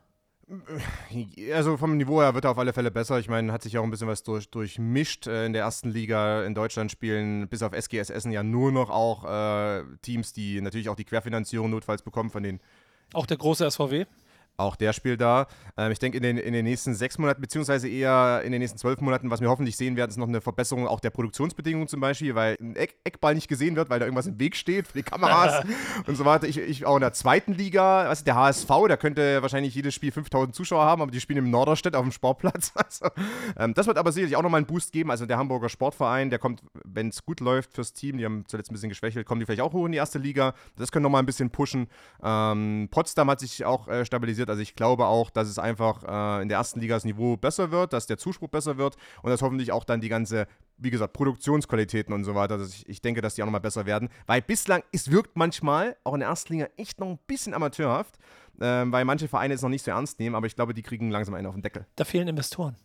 Also vom Niveau her wird er auf alle Fälle besser. Ich meine, hat sich auch ein bisschen was durch, durchmischt. Äh, in der ersten Liga in Deutschland spielen bis auf SGS Essen ja nur noch auch äh, Teams, die natürlich auch die Querfinanzierung notfalls bekommen von den Auch der große SVW? Auch der spielt da. Ähm, ich denke, in den, in den nächsten sechs Monaten, beziehungsweise eher in den nächsten zwölf Monaten, was wir hoffentlich sehen werden, ist noch eine Verbesserung auch der Produktionsbedingungen zum Beispiel, weil ein Eck, Eckball nicht gesehen wird, weil da irgendwas im Weg steht für die Kameras und so weiter. Ich, ich auch in der zweiten Liga, was ist der HSV, der könnte wahrscheinlich jedes Spiel 5000 Zuschauer haben, aber die spielen im Norderstedt auf dem Sportplatz. Also, ähm, das wird aber sicherlich auch nochmal einen Boost geben. Also der Hamburger Sportverein, der kommt, wenn es gut läuft fürs Team, die haben zuletzt ein bisschen geschwächelt, kommen die vielleicht auch hoch in die erste Liga. Das können nochmal ein bisschen pushen. Ähm, Potsdam hat sich auch äh, stabilisiert wird. Also ich glaube auch, dass es einfach äh, in der ersten Liga das Niveau besser wird, dass der Zuspruch besser wird und dass hoffentlich auch dann die ganze, wie gesagt, Produktionsqualitäten und so weiter, dass ich, ich denke, dass die auch nochmal besser werden. Weil bislang, es wirkt manchmal, auch in der ersten Liga, echt noch ein bisschen amateurhaft, ähm, weil manche Vereine es noch nicht so ernst nehmen, aber ich glaube, die kriegen langsam einen auf den Deckel. Da fehlen Investoren.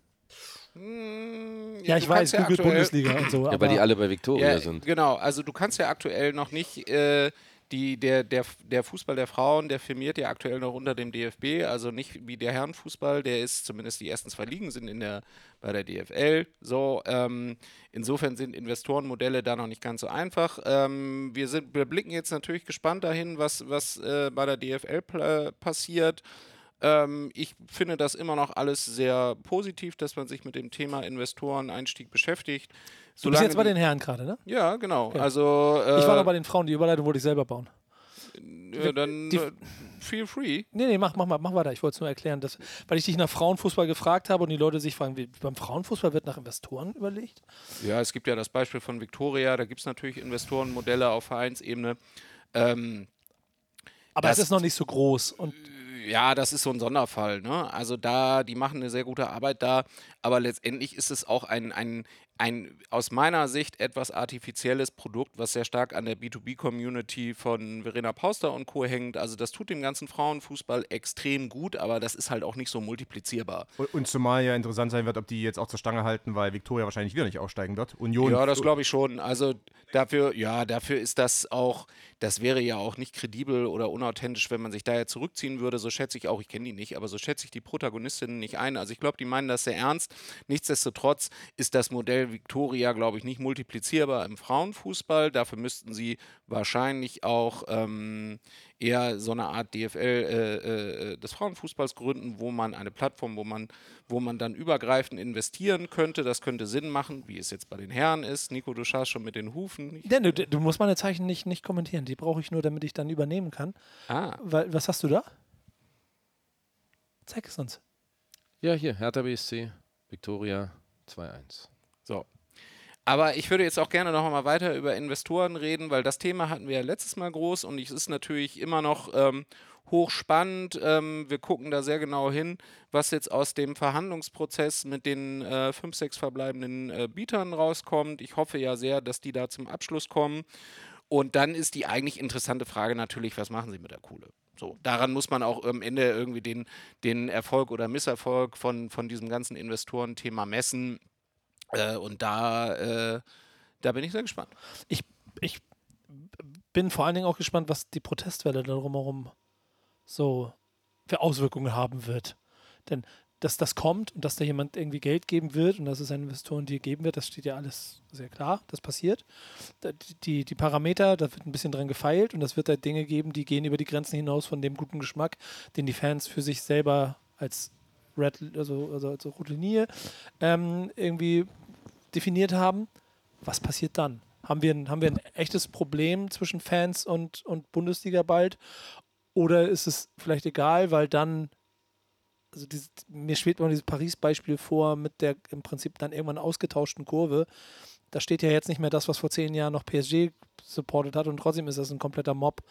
Hm, Ja, ich weiß, ja Google aktuell- Bundesliga und so. Ja, aber weil die alle bei Victoria Ja, sind. Genau, also du kannst ja aktuell noch nicht, äh, die, der, der, der Fußball der Frauen, der firmiert ja aktuell noch unter dem DFB, also nicht wie der Herrenfußball, der ist zumindest die ersten zwei Ligen sind in der, bei der DFL. So, ähm, insofern sind Investorenmodelle da noch nicht ganz so einfach. Ähm, wir, sind, wir blicken jetzt natürlich gespannt dahin, was, was äh, bei der DFL passiert. Ähm, ich finde das immer noch alles sehr positiv, dass man sich mit dem Thema Investoreneinstieg beschäftigt. Du bist jetzt bei den Herren gerade, ne? ja, genau. Okay. Also, äh, ich war noch bei den Frauen, die Überleitung wollte ich selber bauen. ja, dann die- äh, feel free. Nee, nee, mach, mach mal, mach weiter. Ich wollte es nur erklären, dass, weil ich dich nach Frauenfußball gefragt habe und die Leute sich fragen, wie, beim Frauenfußball wird nach Investoren überlegt? Ja, es gibt ja das Beispiel von Victoria, da gibt es natürlich Investorenmodelle auf Vereinsebene. Ähm, Aber Das- es ist noch nicht so groß. Und ja, das ist so ein Sonderfall. Ne? Also da, die machen eine sehr gute Arbeit da, aber letztendlich ist es auch ein, ein, ein aus meiner Sicht etwas artifizielles Produkt, was sehr stark an der B2B-Community von Verena Pauster und Co. hängt. Also das tut dem ganzen Frauenfußball extrem gut, aber das ist halt auch nicht so multiplizierbar. Und, und zumal ja interessant sein wird, ob die jetzt auch zur Stange halten, weil Viktoria wahrscheinlich wieder nicht aussteigen wird. Union. Ja, das glaube ich schon. Also dafür, ja, dafür ist das auch, das wäre ja auch nicht kredibel oder unauthentisch, wenn man sich da jetzt zurückziehen würde. So schätze ich auch, ich kenne die nicht, aber so schätze ich die Protagonistinnen nicht ein. Also ich glaube, die meinen das sehr ernst. Nichtsdestotrotz ist das Modell Victoria, glaube ich, nicht multiplizierbar im Frauenfußball. Dafür müssten sie wahrscheinlich auch ähm, eher so eine Art DFL äh, äh, des Frauenfußballs gründen, wo man eine Plattform, wo man, wo man dann übergreifend investieren könnte. Das könnte Sinn machen, wie es jetzt bei den Herren ist. Nico, du schaust schon mit den Hufen. Ich, Ja, du, du musst meine Zeichen nicht, nicht kommentieren. Die brauche ich nur, damit ich dann übernehmen kann. ah, Weil, was hast du da? Zeig es uns. Ja, hier, Hertha BSC, Victoria 2-1. Aber ich würde jetzt auch gerne noch mal weiter über Investoren reden, weil das Thema hatten wir ja letztes Mal groß und es ist natürlich immer noch ähm, hochspannend. Ähm, wir gucken da sehr genau hin, was jetzt aus dem Verhandlungsprozess mit den äh, fünf, sechs verbleibenden äh, Bietern rauskommt. Ich hoffe ja sehr, dass die da zum Abschluss kommen. Und dann ist die eigentlich interessante Frage natürlich, was machen sie mit der Kohle? So, daran muss man auch am Ende irgendwie den, den Erfolg oder Misserfolg von, von diesem ganzen Investorenthema messen. Äh, und da, äh, da bin ich sehr gespannt. Ich, ich bin vor allen Dingen auch gespannt, was die Protestwelle da drumherum so für Auswirkungen haben wird. Denn dass das kommt und dass da jemand irgendwie Geld geben wird und dass es einen Investoren dir geben wird, das steht ja alles sehr klar, das passiert. Die, die Parameter, da wird ein bisschen dran gefeilt und das wird da Dinge geben, die gehen über die Grenzen hinaus von dem guten Geschmack, den die Fans für sich selber als Red, also, also als rote ähm, irgendwie definiert haben. Was passiert dann? Haben wir, ein, haben wir ein echtes Problem zwischen Fans und, und Bundesliga bald? Oder ist es vielleicht egal, weil dann, also dieses, mir schwebt immer dieses Paris-Beispiel vor mit der im Prinzip dann irgendwann ausgetauschten Kurve. Da steht ja jetzt nicht mehr das, was vor zehn Jahren noch PSG supportet hat und trotzdem ist das ein kompletter Mob.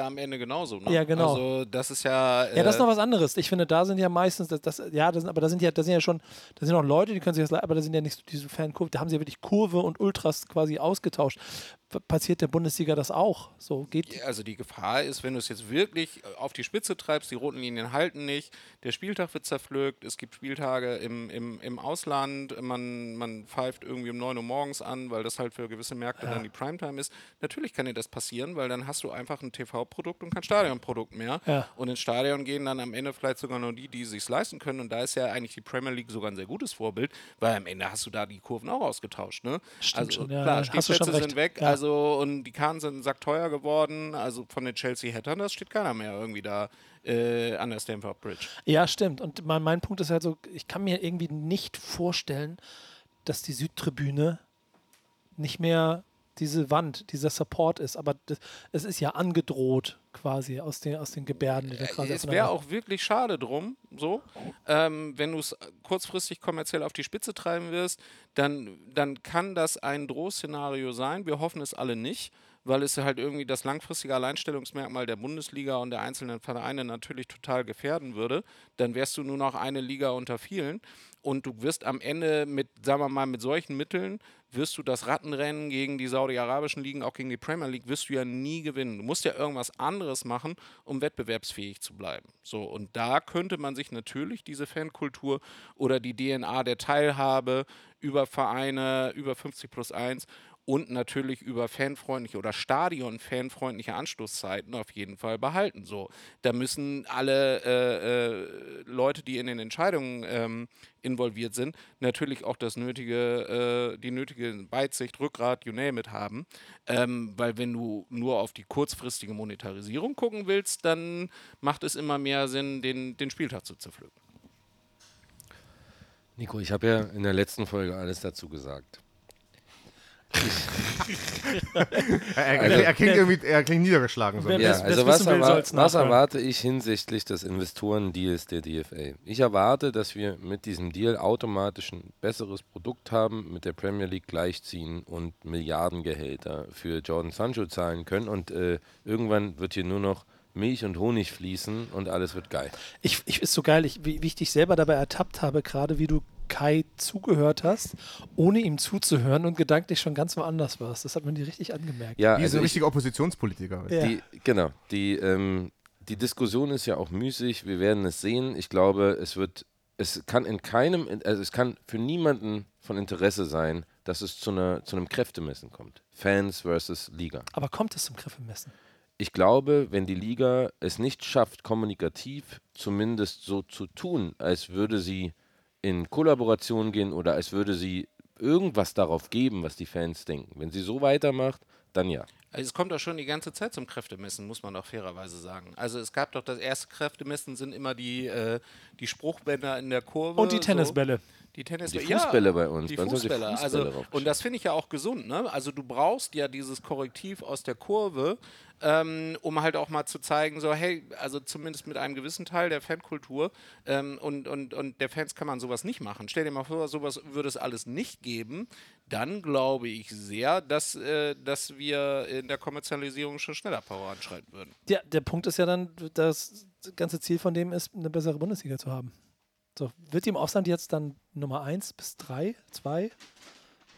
Ja am Ende genauso, ne? Ja, genau. Also, das ist ja. Ja, das ist äh, noch was anderes. Ich finde, da sind ja meistens, das, das, ja, das sind, aber da sind ja, da sind ja schon, da sind auch Leute, die können sich das, aber da sind ja nicht so diese Fankurve, da haben sie ja wirklich Kurve und Ultras quasi ausgetauscht. Passiert der Bundesliga das auch? So geht. Ja, Also die Gefahr ist, wenn du es jetzt wirklich äh, auf die Spitze treibst, die roten Linien halten nicht, der Spieltag wird zerpflückt, es gibt Spieltage im, im, im Ausland, man, man pfeift irgendwie um 9 Uhr morgens an, weil das halt für gewisse Märkte dann die Primetime ist. Natürlich kann dir das passieren, weil dann hast du einfach ein TV-Produkt und kein Stadionprodukt mehr. Ja. Und ins Stadion gehen dann am Ende vielleicht sogar nur die, die es sich leisten können. Und da ist ja eigentlich die Premier League sogar ein sehr gutes Vorbild, weil am Ende hast du da die Kurven auch ausgetauscht. Ne? Stimmt also schon, ja, klar, ja, Stehplätze sind weg, Ja. Also und die Karten sind sackteuer geworden. Also von den Chelsea-Hattern, das steht keiner mehr irgendwie da äh, an der Stamford Bridge. Ja, stimmt. Und mein, mein Punkt ist halt so, ich kann mir irgendwie nicht vorstellen, dass die Südtribüne nicht mehr diese Wand, dieser Support ist. Aber das, es ist ja angedroht quasi aus den, aus den Gebärden, die da quasi Es wäre auch wirklich schade drum, so, ähm, wenn du es kurzfristig kommerziell auf die Spitze treiben wirst, dann, dann kann das ein Drohszenario sein. Wir hoffen es alle nicht, weil es halt irgendwie das langfristige Alleinstellungsmerkmal der Bundesliga und der einzelnen Vereine natürlich total gefährden würde. Dann wärst du nur noch eine Liga unter vielen und du wirst am Ende mit, sagen wir mal, mit solchen Mitteln wirst du das Rattenrennen gegen die saudi-arabischen Ligen, auch gegen die Premier League, wirst du ja nie gewinnen. Du musst ja irgendwas anderes machen, um wettbewerbsfähig zu bleiben. So, und da könnte man sich natürlich diese Fankultur oder die DNA der Teilhabe über Vereine, über 50 plus 1 und natürlich über fanfreundliche oder Stadion-fanfreundliche Anstoßzeiten auf jeden Fall behalten. So, da müssen alle äh, äh, Leute, die in den Entscheidungen ähm, involviert sind, natürlich auch das nötige, äh, die nötige Weitsicht, Rückgrat, you name it haben. Ähm, weil wenn du nur auf die kurzfristige Monetarisierung gucken willst, dann macht es immer mehr Sinn, den, den Spieltag zu zerpflücken. Nico, ich habe ja in der letzten Folge alles dazu gesagt. Er, er, er, klingt irgendwie, er klingt niedergeschlagen. So. Ja, also was, erwar was erwarte ich hinsichtlich des Investorendeals der DFA? Ich erwarte, dass wir mit diesem Deal automatisch ein besseres Produkt haben, mit der Premier League gleichziehen und Milliardengehälter für Jordan Sancho zahlen können und äh, irgendwann wird hier nur noch Milch und Honig fließen und alles wird geil. Ich, ich ist so geil, ich, wie, wie ich dich selber dabei ertappt habe, gerade wie du Kai zugehört hast, ohne ihm zuzuhören und gedanklich schon ganz woanders warst. Das hat man dir richtig angemerkt. Ja, Wie also ein richtiger Oppositionspolitiker. Ja. Die, genau. Die, ähm, die Diskussion ist ja auch müßig. Wir werden es sehen. Ich glaube, es wird, es kann in keinem, also es kann für niemanden von Interesse sein, dass es zu, einer, zu einem Kräftemessen kommt. Fans versus Liga. Aber kommt es zum Kräftemessen? ich glaube, wenn die Liga es nicht schafft, kommunikativ zumindest so zu tun, als würde sie in Kollaboration gehen oder als würde sie irgendwas darauf geben, was die Fans denken. Wenn sie so weitermacht, dann ja. Also es kommt doch schon die ganze Zeit zum Kräftemessen, muss man doch fairerweise sagen. Also es gab doch das erste Kräftemessen sind immer die, äh, die Spruchbänder in der Kurve. Und die Tennisbälle. So. Die Tennisbälle. Die Fußbälle ja, bei uns. Die Fußbälle. Die Fußbälle also, und das finde ich ja auch gesund. Ne? Also du brauchst ja dieses Korrektiv aus der Kurve, ähm, um halt auch mal zu zeigen, so hey, also zumindest mit einem gewissen Teil der Fankultur ähm, und, und, und der Fans kann man sowas nicht machen. Stell dir mal vor, sowas würde es alles nicht geben, dann glaube ich sehr, dass, äh, dass wir in der Kommerzialisierung schon schneller Power anschreiten würden. Ja, der Punkt ist ja dann, das ganze Ziel von dem ist, eine bessere Bundesliga zu haben. So, wird die im Ausland jetzt dann Nummer 1 bis 3, 2,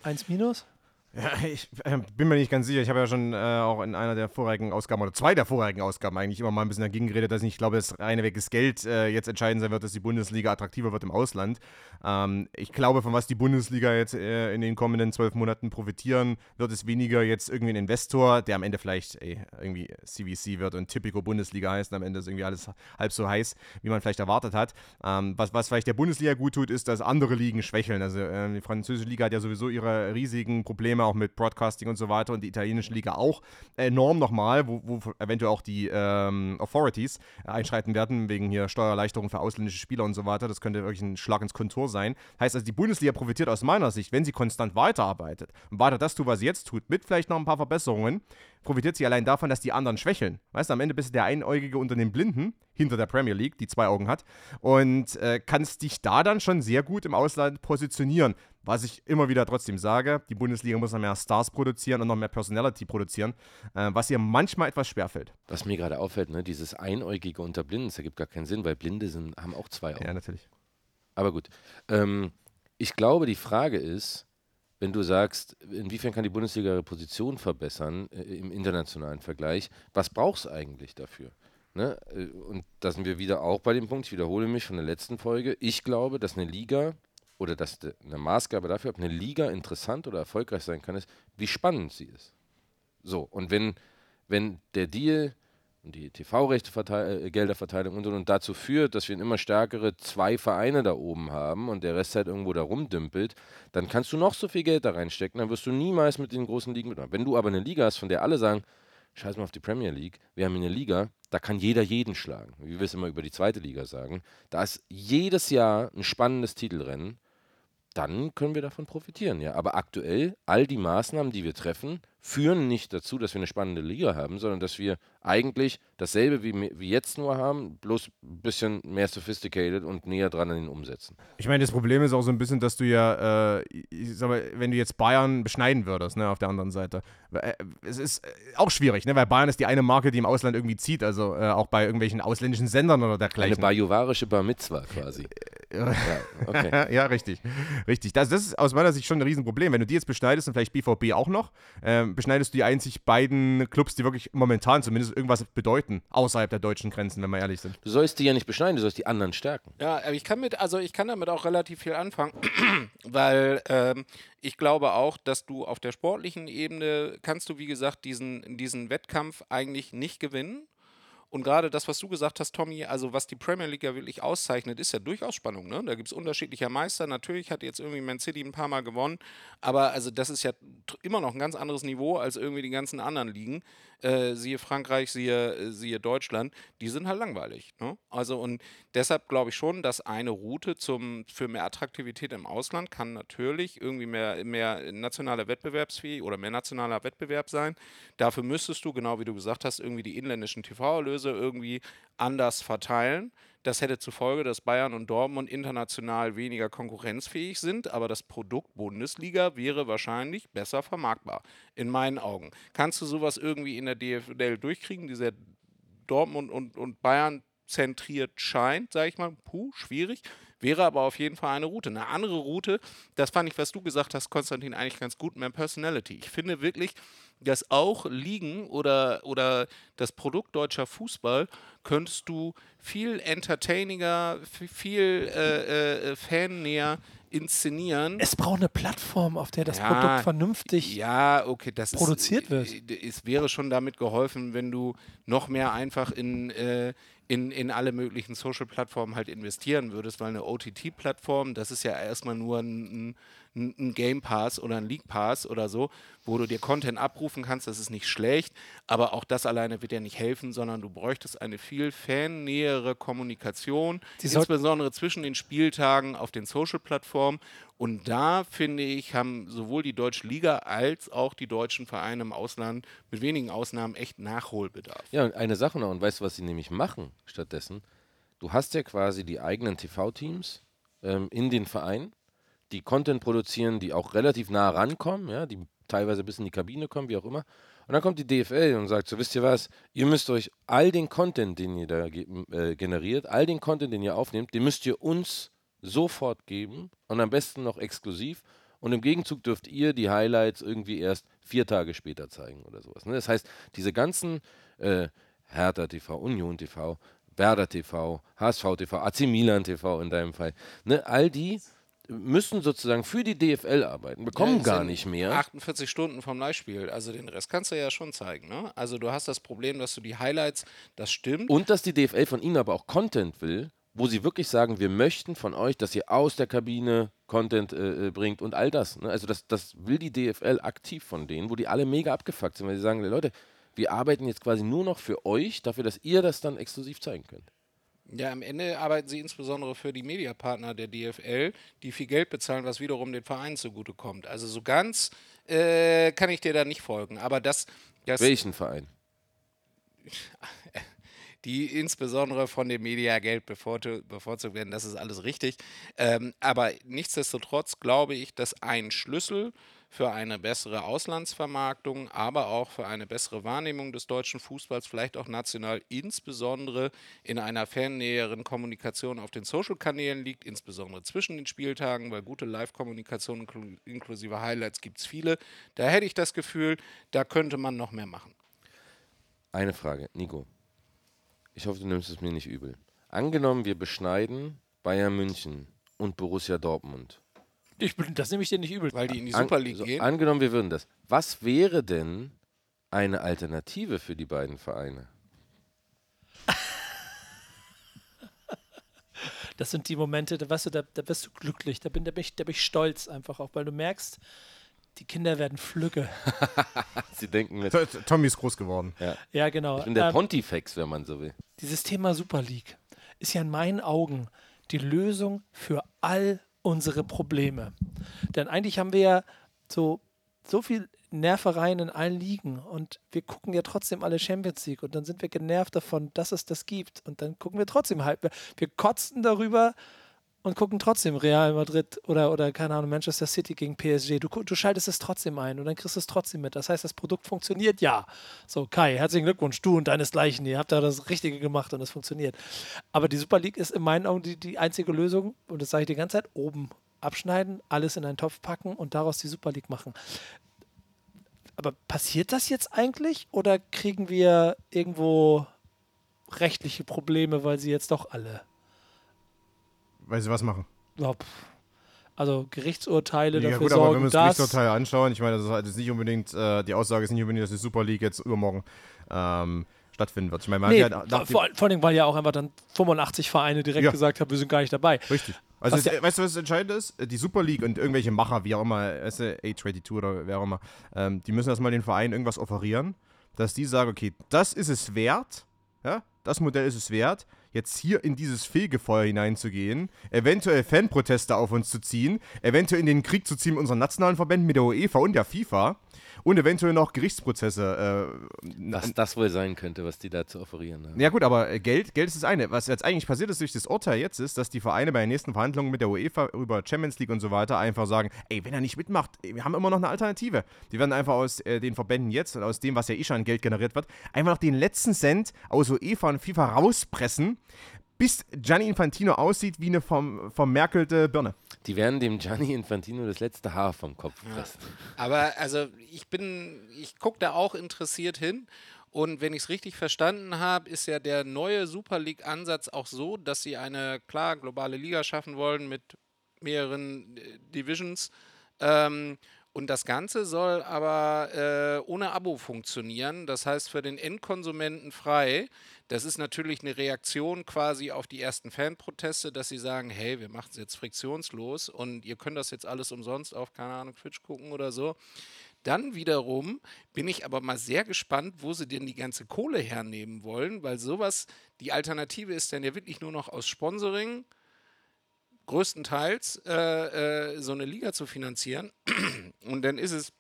1 minus? Ja, ich äh, bin mir nicht ganz sicher. Ich habe ja schon äh, auch in einer der vorherigen Ausgaben oder zwei der vorherigen Ausgaben eigentlich immer mal ein bisschen dagegen geredet, dass ich glaube, dass reine weges Geld äh, jetzt entscheidend sein wird, dass die Bundesliga attraktiver wird im Ausland. Ähm, ich glaube, von was die Bundesliga jetzt äh, in den kommenden zwölf Monaten profitieren, wird es weniger jetzt irgendwie ein Investor, der am Ende vielleicht ey, irgendwie CVC wird und Typico Bundesliga heißt und am Ende ist irgendwie alles halb so heiß, wie man vielleicht erwartet hat. Ähm, was, was vielleicht der Bundesliga gut tut, ist, dass andere Ligen schwächeln. Also äh, die französische Liga hat ja sowieso ihre riesigen Probleme Probleme auch mit Broadcasting und so weiter und die italienische Liga auch enorm nochmal, wo, wo eventuell auch die ähm, Authorities einschreiten werden, wegen hier Steuererleichterungen für ausländische Spieler und so weiter. Das könnte wirklich ein Schlag ins Kontur sein. Heißt also, die Bundesliga profitiert aus meiner Sicht, wenn sie konstant weiterarbeitet und weiter das tut, was sie jetzt tut, mit vielleicht noch ein paar Verbesserungen, profitiert sie allein davon, dass die anderen schwächeln. Weißt du, am Ende bist du der Einäugige unter den Blinden hinter der Premier League, die zwei Augen hat, und äh, kannst dich da dann schon sehr gut im Ausland positionieren. Was ich immer wieder trotzdem sage, die Bundesliga muss noch mehr Stars produzieren und noch mehr Personality produzieren, äh, was ihr manchmal etwas schwerfällt. Was mir gerade auffällt, ne, dieses Einäugige unter Blinden, das ergibt gar keinen Sinn, weil Blinde sind, haben auch zwei Augen. Ja, natürlich. Aber gut. Ähm, ich glaube, die Frage ist, wenn du sagst, inwiefern kann die Bundesliga ihre Position verbessern äh, im internationalen Vergleich, was brauchst du eigentlich dafür? Ne? Äh, und da sind wir wieder auch bei dem Punkt, ich wiederhole mich von der letzten Folge. Ich glaube, dass eine Liga oder dass eine Maßgabe dafür, ob eine Liga interessant oder erfolgreich sein kann, ist, wie spannend sie ist. So, und wenn, wenn der Deal und die TV-Rechte-Gelderverteilung und, und, und dazu führt, dass wir immer stärkere zwei Vereine da oben haben und der Rest halt irgendwo da rumdümpelt, dann kannst du noch so viel Geld da reinstecken, dann wirst du niemals mit den großen Ligen mitmachen. Wenn du aber eine Liga hast, von der alle sagen, scheiß mal auf die Premier League, wir haben eine Liga, da kann jeder jeden schlagen, wie wir es immer über die zweite Liga sagen, da ist jedes Jahr ein spannendes Titelrennen dann können wir davon profitieren, ja. Aber aktuell, all die Maßnahmen, die wir treffen, führen nicht dazu, dass wir eine spannende Liga haben, sondern dass wir eigentlich dasselbe wie, wie jetzt nur haben, bloß ein bisschen mehr sophisticated und näher dran an den Umsätzen. Ich meine, das Problem ist auch so ein bisschen, dass du ja, äh, ich sag mal, wenn du jetzt Bayern beschneiden würdest, ne, auf der anderen Seite, äh, es ist auch schwierig, ne, weil Bayern ist die eine Marke, die im Ausland irgendwie zieht, also äh, auch bei irgendwelchen ausländischen Sendern oder dergleichen. Eine bajuwarische Bar Mitzwa quasi. Ja, okay. ja, richtig. Richtig. Das, das ist aus meiner Sicht schon ein Riesenproblem. Wenn du die jetzt beschneidest und vielleicht BVB auch noch, ähm, beschneidest du die einzig beiden Clubs, die wirklich momentan zumindest irgendwas bedeuten, außerhalb der deutschen Grenzen, wenn wir ehrlich sind. Du sollst die ja nicht beschneiden, du sollst die anderen stärken. Ja, aber ich kann mit, also ich kann damit auch relativ viel anfangen, weil ähm, ich glaube auch, dass du auf der sportlichen Ebene kannst du, wie gesagt, diesen, diesen Wettkampf eigentlich nicht gewinnen. Und gerade das, was du gesagt hast, Tommy, also was die Premier League ja wirklich auszeichnet, ist ja durchaus Spannung. Ne? Da gibt es unterschiedliche Meister. Natürlich hat jetzt irgendwie Man City ein paar Mal gewonnen, aber also das ist ja immer noch ein ganz anderes Niveau als irgendwie die ganzen anderen Ligen. Äh, siehe Frankreich, siehe, äh, siehe Deutschland, die sind halt langweilig. Ne? Also und deshalb glaube ich schon, dass eine Route zum, für mehr Attraktivität im Ausland kann natürlich irgendwie mehr, mehr nationaler Wettbewerbsfähig oder mehr nationaler Wettbewerb sein. Dafür müsstest du, genau wie du gesagt hast, irgendwie die inländischen TV-Erlöse irgendwie anders verteilen. Das hätte zur Folge, dass Bayern und Dortmund international weniger konkurrenzfähig sind, aber das Produkt Bundesliga wäre wahrscheinlich besser vermarktbar, in meinen Augen. Kannst du sowas irgendwie in der DFL durchkriegen, dieser Dortmund und, und Bayern zentriert scheint, sage ich mal, puh, schwierig. Wäre aber auf jeden Fall eine Route. Eine andere Route, das fand ich, was du gesagt hast, Konstantin, eigentlich ganz gut, mehr Personality. Ich finde wirklich, dass auch Ligen oder, oder das Produkt deutscher Fußball könntest du viel entertainiger, viel äh, äh, fannäher inszenieren. Es braucht eine Plattform, auf der das Ja, Produkt vernünftig ja, okay, das produziert ist, wird. äh, Es wäre schon damit geholfen, wenn du noch mehr einfach in, äh, in, in alle möglichen Social-Plattformen halt investieren würdest, weil eine OTT-Plattform, das ist ja erstmal nur ein, ein, ein Game Pass oder ein League Pass oder so, wo du dir Content abrufen kannst, das ist nicht schlecht, aber auch das alleine wird ja nicht helfen, sondern du bräuchtest eine viel fannähere Kommunikation, insbesondere zwischen den Spieltagen auf den Social-Plattformen. Und da, finde ich, haben sowohl die Deutsche Liga als auch die deutschen Vereine im Ausland mit wenigen Ausnahmen echt Nachholbedarf. Ja, und eine Sache noch, und weißt du, was sie nämlich machen stattdessen? Du hast ja quasi die eigenen TV-Teams ähm, in den Vereinen, die Content produzieren, die auch relativ nah rankommen, ja, die teilweise bis in die Kabine kommen, wie auch immer. Und dann kommt die DFL und sagt so, wisst ihr was, ihr müsst euch all den Content, den ihr da äh, generiert, all den Content, den ihr aufnehmt, den müsst ihr uns sofort geben und am besten noch exklusiv. Und im Gegenzug dürft ihr die Highlights irgendwie erst vier Tage später zeigen oder sowas. Ne? Das heißt, diese ganzen äh, Hertha TV, Union TV, Werder TV, HSV TV, AC Milan TV in deinem Fall, ne? all die müssen sozusagen für die DFL arbeiten, bekommen Ja, gar nicht mehr. 48 Stunden vom Live-Spiel. Also den Rest kannst du ja schon zeigen. Ne? Also du hast das Problem, dass du die Highlights, das stimmt. Und dass die DFL von ihnen aber auch Content will, wo sie wirklich sagen, wir möchten von euch, dass ihr aus der Kabine Content äh, äh, bringt und all das. Ne? Also das, das will die DFL aktiv von denen, wo die alle mega abgefuckt sind, weil sie sagen, Leute, wir arbeiten jetzt quasi nur noch für euch, dafür, dass ihr das dann exklusiv zeigen könnt. Ja, am Ende arbeiten sie insbesondere für die Mediapartner der DFL, die viel Geld bezahlen, was wiederum den Vereinen zugutekommt. Also so ganz äh, kann ich dir da nicht folgen. Aber das, das Welchen Verein? die insbesondere von dem Mediageld bevorzu- bevorzugt werden. Das ist alles richtig. Ähm, aber nichtsdestotrotz glaube ich, dass ein Schlüssel für eine bessere Auslandsvermarktung, aber auch für eine bessere Wahrnehmung des deutschen Fußballs, vielleicht auch national, insbesondere in einer fannäheren Kommunikation auf den Social-Kanälen liegt, insbesondere zwischen den Spieltagen, weil gute Live-Kommunikation inklu- inklusive Highlights gibt es viele. Da hätte ich das Gefühl, da könnte man noch mehr machen. Eine Frage, Nico. Ich hoffe, du nimmst es mir nicht übel. Angenommen, wir beschneiden Bayern München und Borussia Dortmund. Ich, bin- das nehme ich dir nicht übel. Weil die in die An- Super League so, gehen. Angenommen, wir würden das. Was wäre denn eine Alternative für die beiden Vereine? Das sind die Momente, da, weißt du, da, da bist du glücklich, da bin, da, bin ich, da bin ich stolz einfach auch, weil du merkst, die Kinder werden flügge. Sie denken mit. Tommy ist groß geworden. Ja. Ja, genau. Ich bin der Ähm, Pontifex, wenn man so will. Dieses Thema Super League ist ja in meinen Augen die Lösung für all unsere Probleme. Denn eigentlich haben wir ja so, so viel Nervereien in allen Ligen und wir gucken ja trotzdem alle Champions League und dann sind wir genervt davon, dass es das gibt und dann gucken wir trotzdem halb. Wir kotzen darüber und gucken trotzdem Real Madrid oder, oder keine Ahnung, Manchester City gegen PSG. Du, du schaltest es trotzdem ein und dann kriegst du es trotzdem mit. Das heißt, das Produkt funktioniert ja. So, Kai, herzlichen Glückwunsch, du und deinesgleichen. Ihr habt da das Richtige gemacht und es funktioniert. Aber die Super League ist in meinen Augen die, die einzige Lösung und das sage ich die ganze Zeit, oben abschneiden, alles in einen Topf packen und daraus die Super League machen. Aber passiert das jetzt eigentlich oder kriegen wir irgendwo rechtliche Probleme, weil sie jetzt doch alle Weil sie was machen. ja, also Gerichtsurteile Ja dafür gut, aber wenn sorgen, wir uns dass Gerichtsurteile anschauen, ich meine, das ist halt nicht unbedingt, äh, die Aussage ist nicht unbedingt, dass die Super League jetzt übermorgen ähm, stattfinden wird. Ich meine, man nee, hat ja vor, vor allem, weil ja auch einfach dann 85 Vereine direkt Ja. gesagt haben, wir sind gar nicht dabei. Richtig. Also, ja- weißt du, was entscheidend ist? Die Super League und irgendwelche Macher, wie auch immer, weißt du, A22 oder wer auch immer, ähm, die müssen erstmal den Vereinen irgendwas offerieren, dass die sagen, okay, das ist es wert, ja, das Modell ist es wert, jetzt hier in dieses Fegefeuer hineinzugehen, eventuell Fanproteste auf uns zu ziehen, eventuell in den Krieg zu ziehen mit unseren nationalen Verbänden, mit der UEFA und der FIFA und eventuell noch Gerichtsprozesse. Äh, Was das wohl sein könnte, was die da zu offerieren haben. ja gut, aber äh, Geld, Geld ist das eine. Was jetzt eigentlich passiert ist durch das Urteil jetzt ist, dass die Vereine bei den nächsten Verhandlungen mit der UEFA über Champions League und so weiter einfach sagen, ey, wenn er nicht mitmacht, wir haben immer noch eine Alternative. Die werden einfach aus äh, den Verbänden jetzt und aus dem, was ja eh schon an Geld generiert wird, einfach noch den letzten Cent aus UEFA und FIFA rauspressen, bis Gianni Infantino aussieht wie eine verm vermerkelte Birne. Die werden dem Gianni Infantino das letzte Haar vom Kopf pressen. Aber also ich bin, ich gucke da auch interessiert hin. Und wenn ich es richtig verstanden habe, ist ja der neue Super League-Ansatz auch so, dass sie eine klar globale Liga schaffen wollen mit mehreren äh, Divisions. Ähm, und das Ganze soll aber äh, ohne Abo funktionieren. Das heißt für den Endkonsumenten frei. Das ist natürlich eine Reaktion quasi auf die ersten Fanproteste, dass sie sagen, hey, wir machen es jetzt friktionslos und ihr könnt das jetzt alles umsonst auf, keine Ahnung, Twitch gucken oder so. Dann wiederum bin ich aber mal sehr gespannt, wo sie denn die ganze Kohle hernehmen wollen, weil sowas, die Alternative ist dann ja wirklich nur noch aus Sponsoring, größtenteils äh, äh, so eine Liga zu finanzieren. Und dann ist es,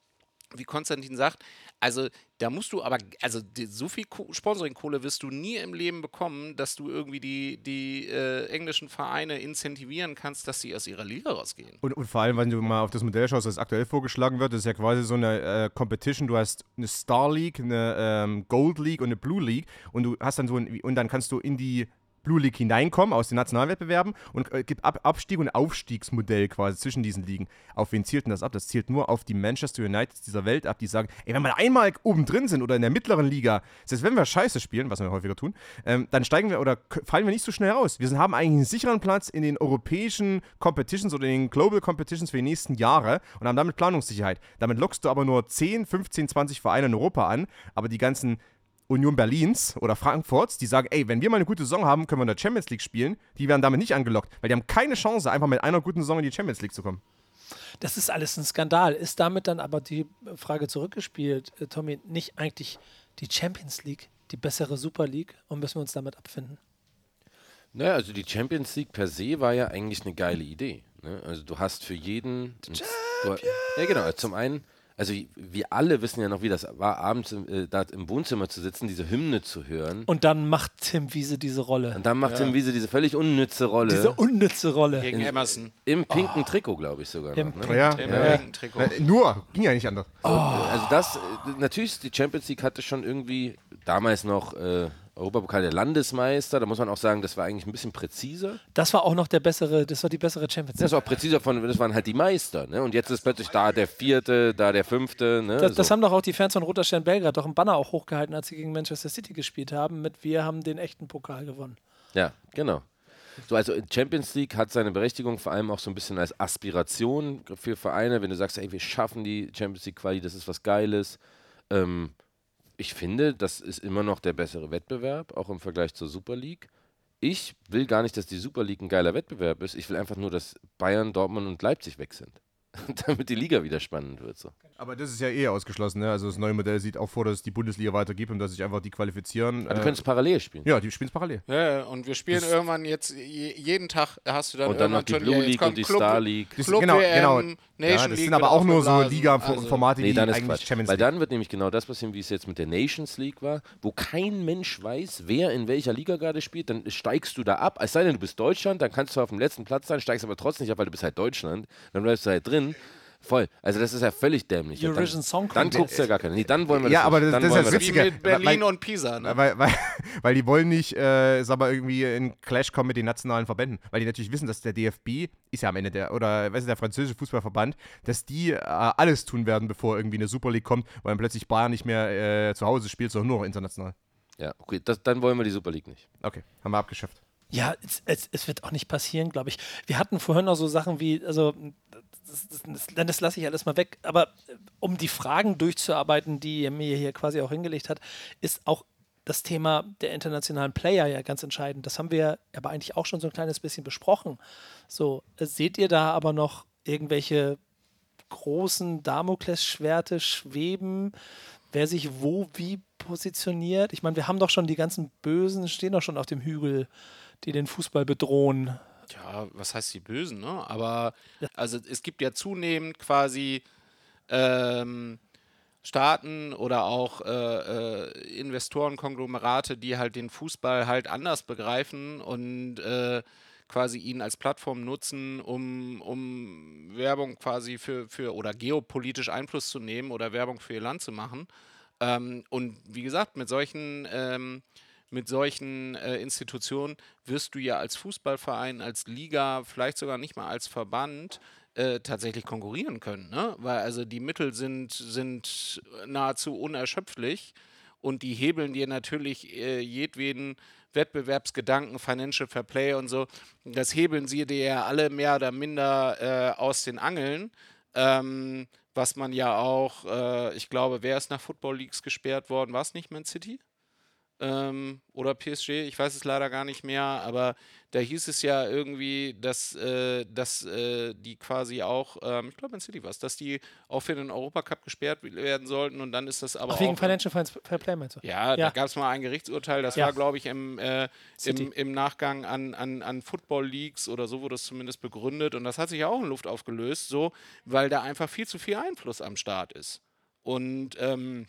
wie Konstantin sagt, also da musst du aber, also die, so viel Ko Sponsoring-Kohle wirst du nie im Leben bekommen, dass du irgendwie die, die äh, englischen Vereine incentivieren kannst, dass sie aus ihrer Liga rausgehen. Und, und vor allem, wenn du mal auf das Modell schaust, das aktuell vorgeschlagen wird, das ist ja quasi so eine äh, Competition. Du hast eine Star League, eine ähm, Gold League und eine Blue League und du hast dann so ein, und dann kannst du in die Blue League hineinkommen aus den Nationalwettbewerben und äh, gibt Ab Abstieg- und Aufstiegsmodell quasi zwischen diesen Ligen. Auf wen zielt denn das ab? Das zielt nur auf die Manchester Uniteds dieser Welt ab, die sagen, ey, wenn wir einmal oben drin sind oder in der mittleren Liga, selbst wenn wir Scheiße spielen, was wir häufiger tun, ähm, dann steigen wir oder fallen wir nicht so schnell raus. Wir sind, haben eigentlich einen sicheren Platz in den europäischen Competitions oder in den Global Competitions für die nächsten Jahre und haben damit Planungssicherheit. Damit lockst du aber nur 10, 15, 20 Vereine in Europa an, aber die ganzen Union Berlins oder Frankfurts, die sagen, ey, wenn wir mal eine gute Saison haben, können wir in der Champions League spielen, die werden damit nicht angelockt, weil die haben keine Chance, einfach mit einer guten Saison in die Champions League zu kommen. Das ist alles ein Skandal. Ist damit dann aber die Frage zurückgespielt, äh, Tommy, nicht eigentlich die Champions League, die bessere Super League und müssen wir uns damit abfinden? Naja, also die Champions League per se war ja eigentlich eine geile Idee. Ne? Also du hast für jeden. Ja, genau. Zum einen, also wir alle wissen ja noch, wie das war, abends im, äh, da im Wohnzimmer zu sitzen, diese Hymne zu hören. Und dann macht Tim Wiese diese Rolle. Und dann macht Ja. Tim Wiese diese völlig unnütze Rolle. Diese unnütze Rolle. Gegen In- Emerson. Im pinken Trikot, glaube ich sogar. Im noch, ne? pinken Ja, Im ja. pinken Trikot. Na, nur, ging ja nicht anders. So, Also das, äh, natürlich, die Champions League hatte schon irgendwie damals noch äh, Europapokal der Landesmeister, da muss man auch sagen, das war eigentlich ein bisschen präziser. Das war auch noch der bessere, das war die bessere Champions League. Das war auch präziser von, das waren halt die Meister, ne? Und jetzt ist plötzlich da der vierte, da der fünfte, ne? Das, das so. haben doch auch die Fans von Roter Stern Belgrad doch im Banner auch hochgehalten, als sie gegen Manchester City gespielt haben, mit wir haben den echten Pokal gewonnen. Ja, genau. So, also Champions League hat seine Berechtigung vor allem auch so ein bisschen als Aspiration für Vereine, wenn du sagst, ey, wir schaffen die Champions League Quali, das ist was Geiles. Ähm, ich finde, das ist immer noch der bessere Wettbewerb, auch im Vergleich zur Super League. Ich will gar nicht, dass die Super League ein geiler Wettbewerb ist. Ich will einfach nur, dass Bayern, Dortmund und Leipzig weg sind. damit die Liga wieder spannend wird. So. Aber das ist ja eh ausgeschlossen. Ne? Also das neue Modell sieht auch vor, dass es die Bundesliga weitergibt und dass sich einfach die qualifizieren. Aber die können es parallel spielen. Ja, die spielen es parallel. Ja, ja, und wir spielen Das- irgendwann jetzt je, jeden Tag hast du dann Und dann noch die. Blue League und die Club, Star League. Das, Club genau, WM, genau. Nation Ja, das League sind aber auch nur so. Liga-Formate, Nee, die eigentlich Quatsch. Champions Weil League. dann wird nämlich genau das passieren, wie es jetzt mit der Nations League war, wo kein Mensch weiß, wer in welcher Liga gerade spielt. Dann steigst du da ab. Es sei denn, du bist Deutschland, dann kannst du auf dem letzten Platz sein, steigst aber trotzdem nicht ab, weil du bist halt Deutschland. Dann bleibst du halt drin. Voll. Also das ist ja völlig dämlich. Eurovision dann, Song Dann Contest. guckt es ja gar keiner. Nee, dann wollen wir das Ja, aber das- Dann das ist ja das Wie Witzige. mit Berlin Weil- und Pisa. Ne? Weil, weil, weil die wollen nicht, äh, sag mal, irgendwie in Clash kommen mit den nationalen Verbänden. Weil die natürlich wissen, dass der DFB, ist ja am Ende der, oder was ist der französische Fußballverband, dass die äh, alles tun werden, bevor irgendwie eine Super League kommt, weil dann plötzlich Bayern nicht mehr äh, zu Hause spielt, sondern nur noch international. Ja, okay, das, dann wollen wir die Super League nicht. Okay, haben wir abgeschafft. Ja, es, es, es wird auch nicht passieren, glaube ich. Wir hatten vorhin noch so Sachen wie, also das, das, das, lasse ich alles mal weg, aber äh, um die Fragen durchzuarbeiten, die er mir hier quasi auch hingelegt hat, ist auch das Thema der internationalen Player ja ganz entscheidend. Das haben wir aber eigentlich auch schon so ein kleines bisschen besprochen. So, äh, seht ihr da aber noch irgendwelche großen Damoklesschwerte schweben, wer sich wo wie positioniert? Ich meine, wir haben doch schon die ganzen Bösen, stehen doch schon auf dem Hügel, die den Fußball bedrohen. Ja, was heißt die Bösen, ne? Aber also es gibt ja zunehmend quasi ähm, Staaten oder auch äh, äh, Investorenkonglomerate, die halt den Fußball halt anders begreifen und äh, quasi ihn als Plattform nutzen, um, um Werbung quasi für, für oder geopolitisch Einfluss zu nehmen oder Werbung für ihr Land zu machen. Ähm, und wie gesagt, mit solchen ähm, mit solchen äh, Institutionen wirst du ja als Fußballverein, als Liga, vielleicht sogar nicht mal als Verband äh, tatsächlich konkurrieren können. Ne? Weil also die Mittel sind, sind nahezu unerschöpflich und die hebeln dir natürlich äh, jedweden Wettbewerbsgedanken, Financial Fair Play und so, das hebeln sie dir ja alle mehr oder minder äh, aus den Angeln. Ähm, was man ja auch, äh, ich glaube, wer ist nach Football Leagues gesperrt worden? War es nicht Man City? Ähm, oder PSG, ich weiß es leider gar nicht mehr, aber da hieß es ja irgendwie, dass, äh, dass äh, die quasi auch, ähm, ich glaube in City war es, dass die auch für den Europacup gesperrt werden sollten und dann ist das aber Ach, wegen auch... Financial Fair Play meinst du? Ja, Ja. da gab es mal ein Gerichtsurteil, das Ja. war, glaube ich, im, äh, im, im Nachgang an, an, an Football Leagues oder so wurde es zumindest begründet und das hat sich ja auch in Luft aufgelöst, so, weil da einfach viel zu viel Einfluss am Start ist. Und ähm,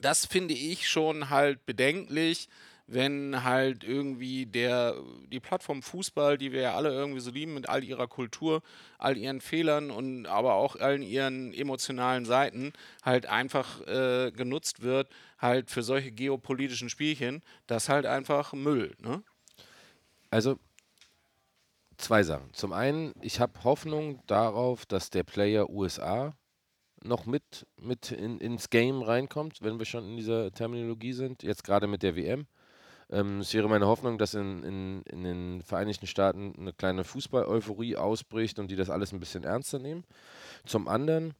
das finde ich schon halt bedenklich, wenn halt irgendwie der, die Plattform Fußball, die wir ja alle irgendwie so lieben mit all ihrer Kultur, all ihren Fehlern und aber auch allen ihren emotionalen Seiten, halt einfach äh, genutzt wird, halt für solche geopolitischen Spielchen, das halt einfach Müll, ne? Also zwei Sachen. Zum einen, ich habe Hoffnung darauf, dass der Player USA noch mit, mit in, ins Game reinkommt, wenn wir schon in dieser Terminologie sind, jetzt gerade mit der WM. Ähm, es wäre meine Hoffnung, dass in, in, in den Vereinigten Staaten eine kleine Fußball-Euphorie ausbricht und die das alles ein bisschen ernster nehmen. Zum anderen,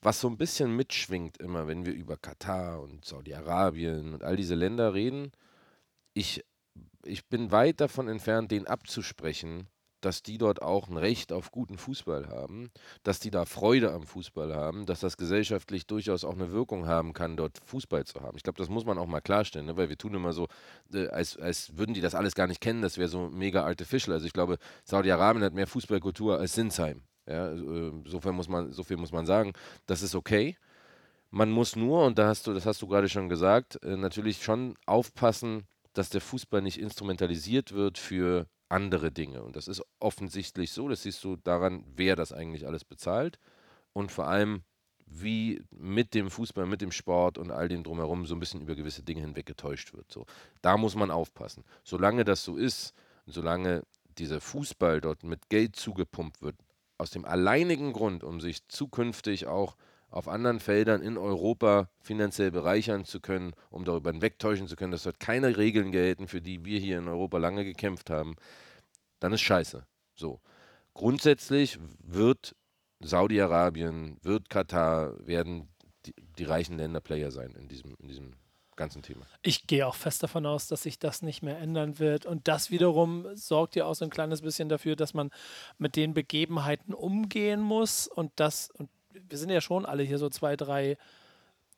was so ein bisschen mitschwingt immer, wenn wir über Katar und Saudi-Arabien und all diese Länder reden, ich, ich bin weit davon entfernt, denen abzusprechen, dass die dort auch ein Recht auf guten Fußball haben, dass die da Freude am Fußball haben, dass das gesellschaftlich durchaus auch eine Wirkung haben kann, dort Fußball zu haben. Ich glaube, das muss man auch mal klarstellen, ne? weil wir tun immer so, äh, als, als würden die das alles gar nicht kennen, das wäre so mega artificial. Also ich glaube, Saudi-Arabien hat mehr Fußballkultur als Sinsheim. Ja, insofern muss man, so viel muss man sagen. Das ist okay. Man muss nur, und da hast du, das hast du gerade schon gesagt, äh, natürlich schon aufpassen, dass der Fußball nicht instrumentalisiert wird für andere Dinge. Und das ist offensichtlich so. Das siehst du daran, wer das eigentlich alles bezahlt. Und vor allem, wie mit dem Fußball, mit dem Sport und all dem drumherum so ein bisschen über gewisse Dinge hinweg getäuscht wird. So. Da muss man aufpassen. Solange das so ist, solange dieser Fußball dort mit Geld zugepumpt wird, aus dem alleinigen Grund, um sich zukünftig auch auf anderen Feldern in Europa finanziell bereichern zu können, um darüber hinwegtäuschen zu können, dass dort keine Regeln gelten, für die wir hier in Europa lange gekämpft haben, dann ist scheiße. So. Grundsätzlich wird Saudi-Arabien, wird Katar, werden die, die reichen Länder Player sein in diesem, in diesem ganzen Thema. Ich gehe auch fest davon aus, dass sich das nicht mehr ändern wird. Und das wiederum sorgt ja auch so ein kleines bisschen dafür, dass man mit den Begebenheiten umgehen muss. Und das, und wir sind ja schon alle hier so zwei, drei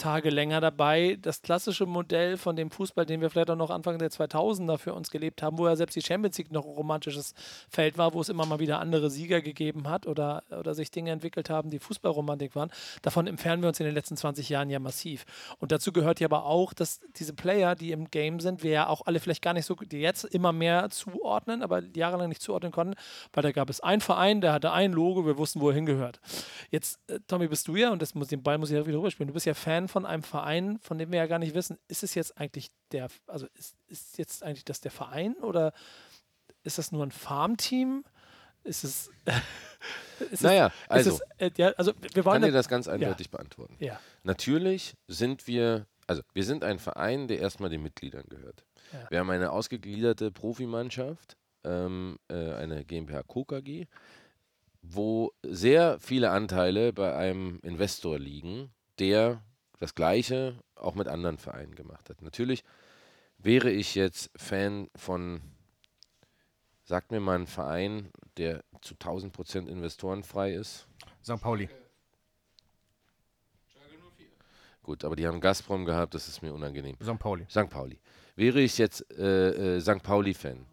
Tage länger dabei. Das klassische Modell von dem Fußball, den wir vielleicht auch noch Anfang der 2000er für uns gelebt haben, wo ja selbst die Champions League noch ein romantisches Feld war, wo es immer mal wieder andere Sieger gegeben hat oder, oder sich Dinge entwickelt haben, die Fußballromantik waren. Davon entfernen wir uns in den letzten 20 Jahren ja massiv. Und dazu gehört ja aber auch, dass diese Player, die im Game sind, wir ja auch alle vielleicht gar nicht so, die jetzt immer mehr zuordnen, aber jahrelang nicht zuordnen konnten, weil da gab es einen Verein, der hatte ein Logo, wir wussten, wo er hingehört. Jetzt, äh, Tommy, bist du ja, und das muss, den Ball muss ich ja wieder rüberspielen, du bist ja Fan von einem Verein, von dem wir ja gar nicht wissen, ist es jetzt eigentlich der, also ist, ist jetzt eigentlich das der Verein oder ist das nur ein Farmteam? Ist es. ist naja, es, also. Es, äh, ja, also wir wollen kann dir das ganz eindeutig ja. beantworten. Ja. Natürlich sind wir, also wir sind ein Verein, der erstmal den Mitgliedern gehört. Ja. Wir haben eine ausgegliederte Profimannschaft, ähm, äh, eine GmbH KKG, wo sehr viele Anteile bei einem Investor liegen, der das Gleiche auch mit anderen Vereinen gemacht hat. Natürlich wäre ich jetzt Fan von, sagt mir mal ein Verein, der zu 1000 Prozent investorenfrei ist. St. Pauli. Gut, aber die haben Gazprom gehabt, das ist mir unangenehm. St. Pauli. St. Pauli. Wäre ich jetzt äh, äh, St. Pauli-Fan,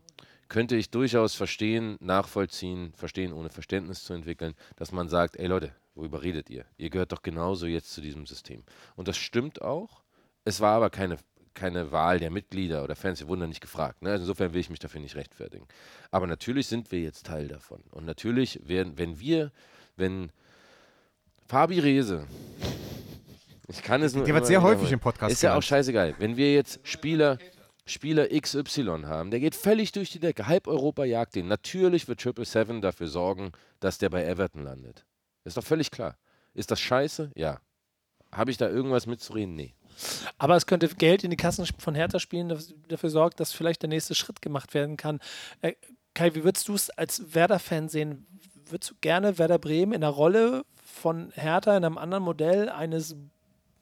könnte ich durchaus verstehen, nachvollziehen, verstehen, ohne Verständnis zu entwickeln, dass man sagt, ey Leute, worüber redet ihr? Ihr gehört doch genauso jetzt zu diesem System. Und das stimmt auch. Es war aber keine, keine Wahl der Mitglieder oder Fans, wir wurden da nicht gefragt. Ne? Also insofern will ich mich dafür nicht rechtfertigen. Aber natürlich sind wir jetzt Teil davon. Und natürlich werden, wenn wir, wenn Fabi Rehse, ich kann es nur. Der wird sehr häufig im Podcast Ist ja auch scheißegal. Wenn wir jetzt Spieler, Spieler XY haben, der geht völlig durch die Decke. Halb Europa jagt den. Natürlich wird Triple Seven dafür sorgen, dass der bei Everton landet. Ist doch völlig klar. Ist das scheiße? Ja. Habe ich da irgendwas mitzureden? Nee. Aber es könnte Geld in die Kassen von Hertha spielen, das dafür sorgt, dass vielleicht der nächste Schritt gemacht werden kann. Äh, Kai, wie würdest du es als Werder-Fan sehen? Würdest du gerne Werder Bremen in der Rolle von Hertha in einem anderen Modell eines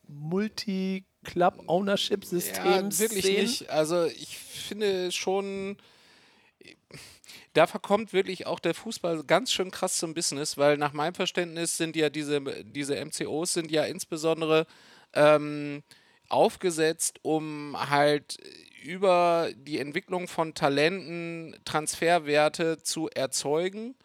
Multi-Club-Ownership-Systems Ja, wirklich sehen? nicht. Also ich finde schon, da verkommt wirklich auch der Fußball ganz schön krass zum Business, weil nach meinem Verständnis sind ja diese, diese MCOs sind ja insbesondere ähm, aufgesetzt, um halt über die Entwicklung von Talenten Transferwerte zu erzeugen.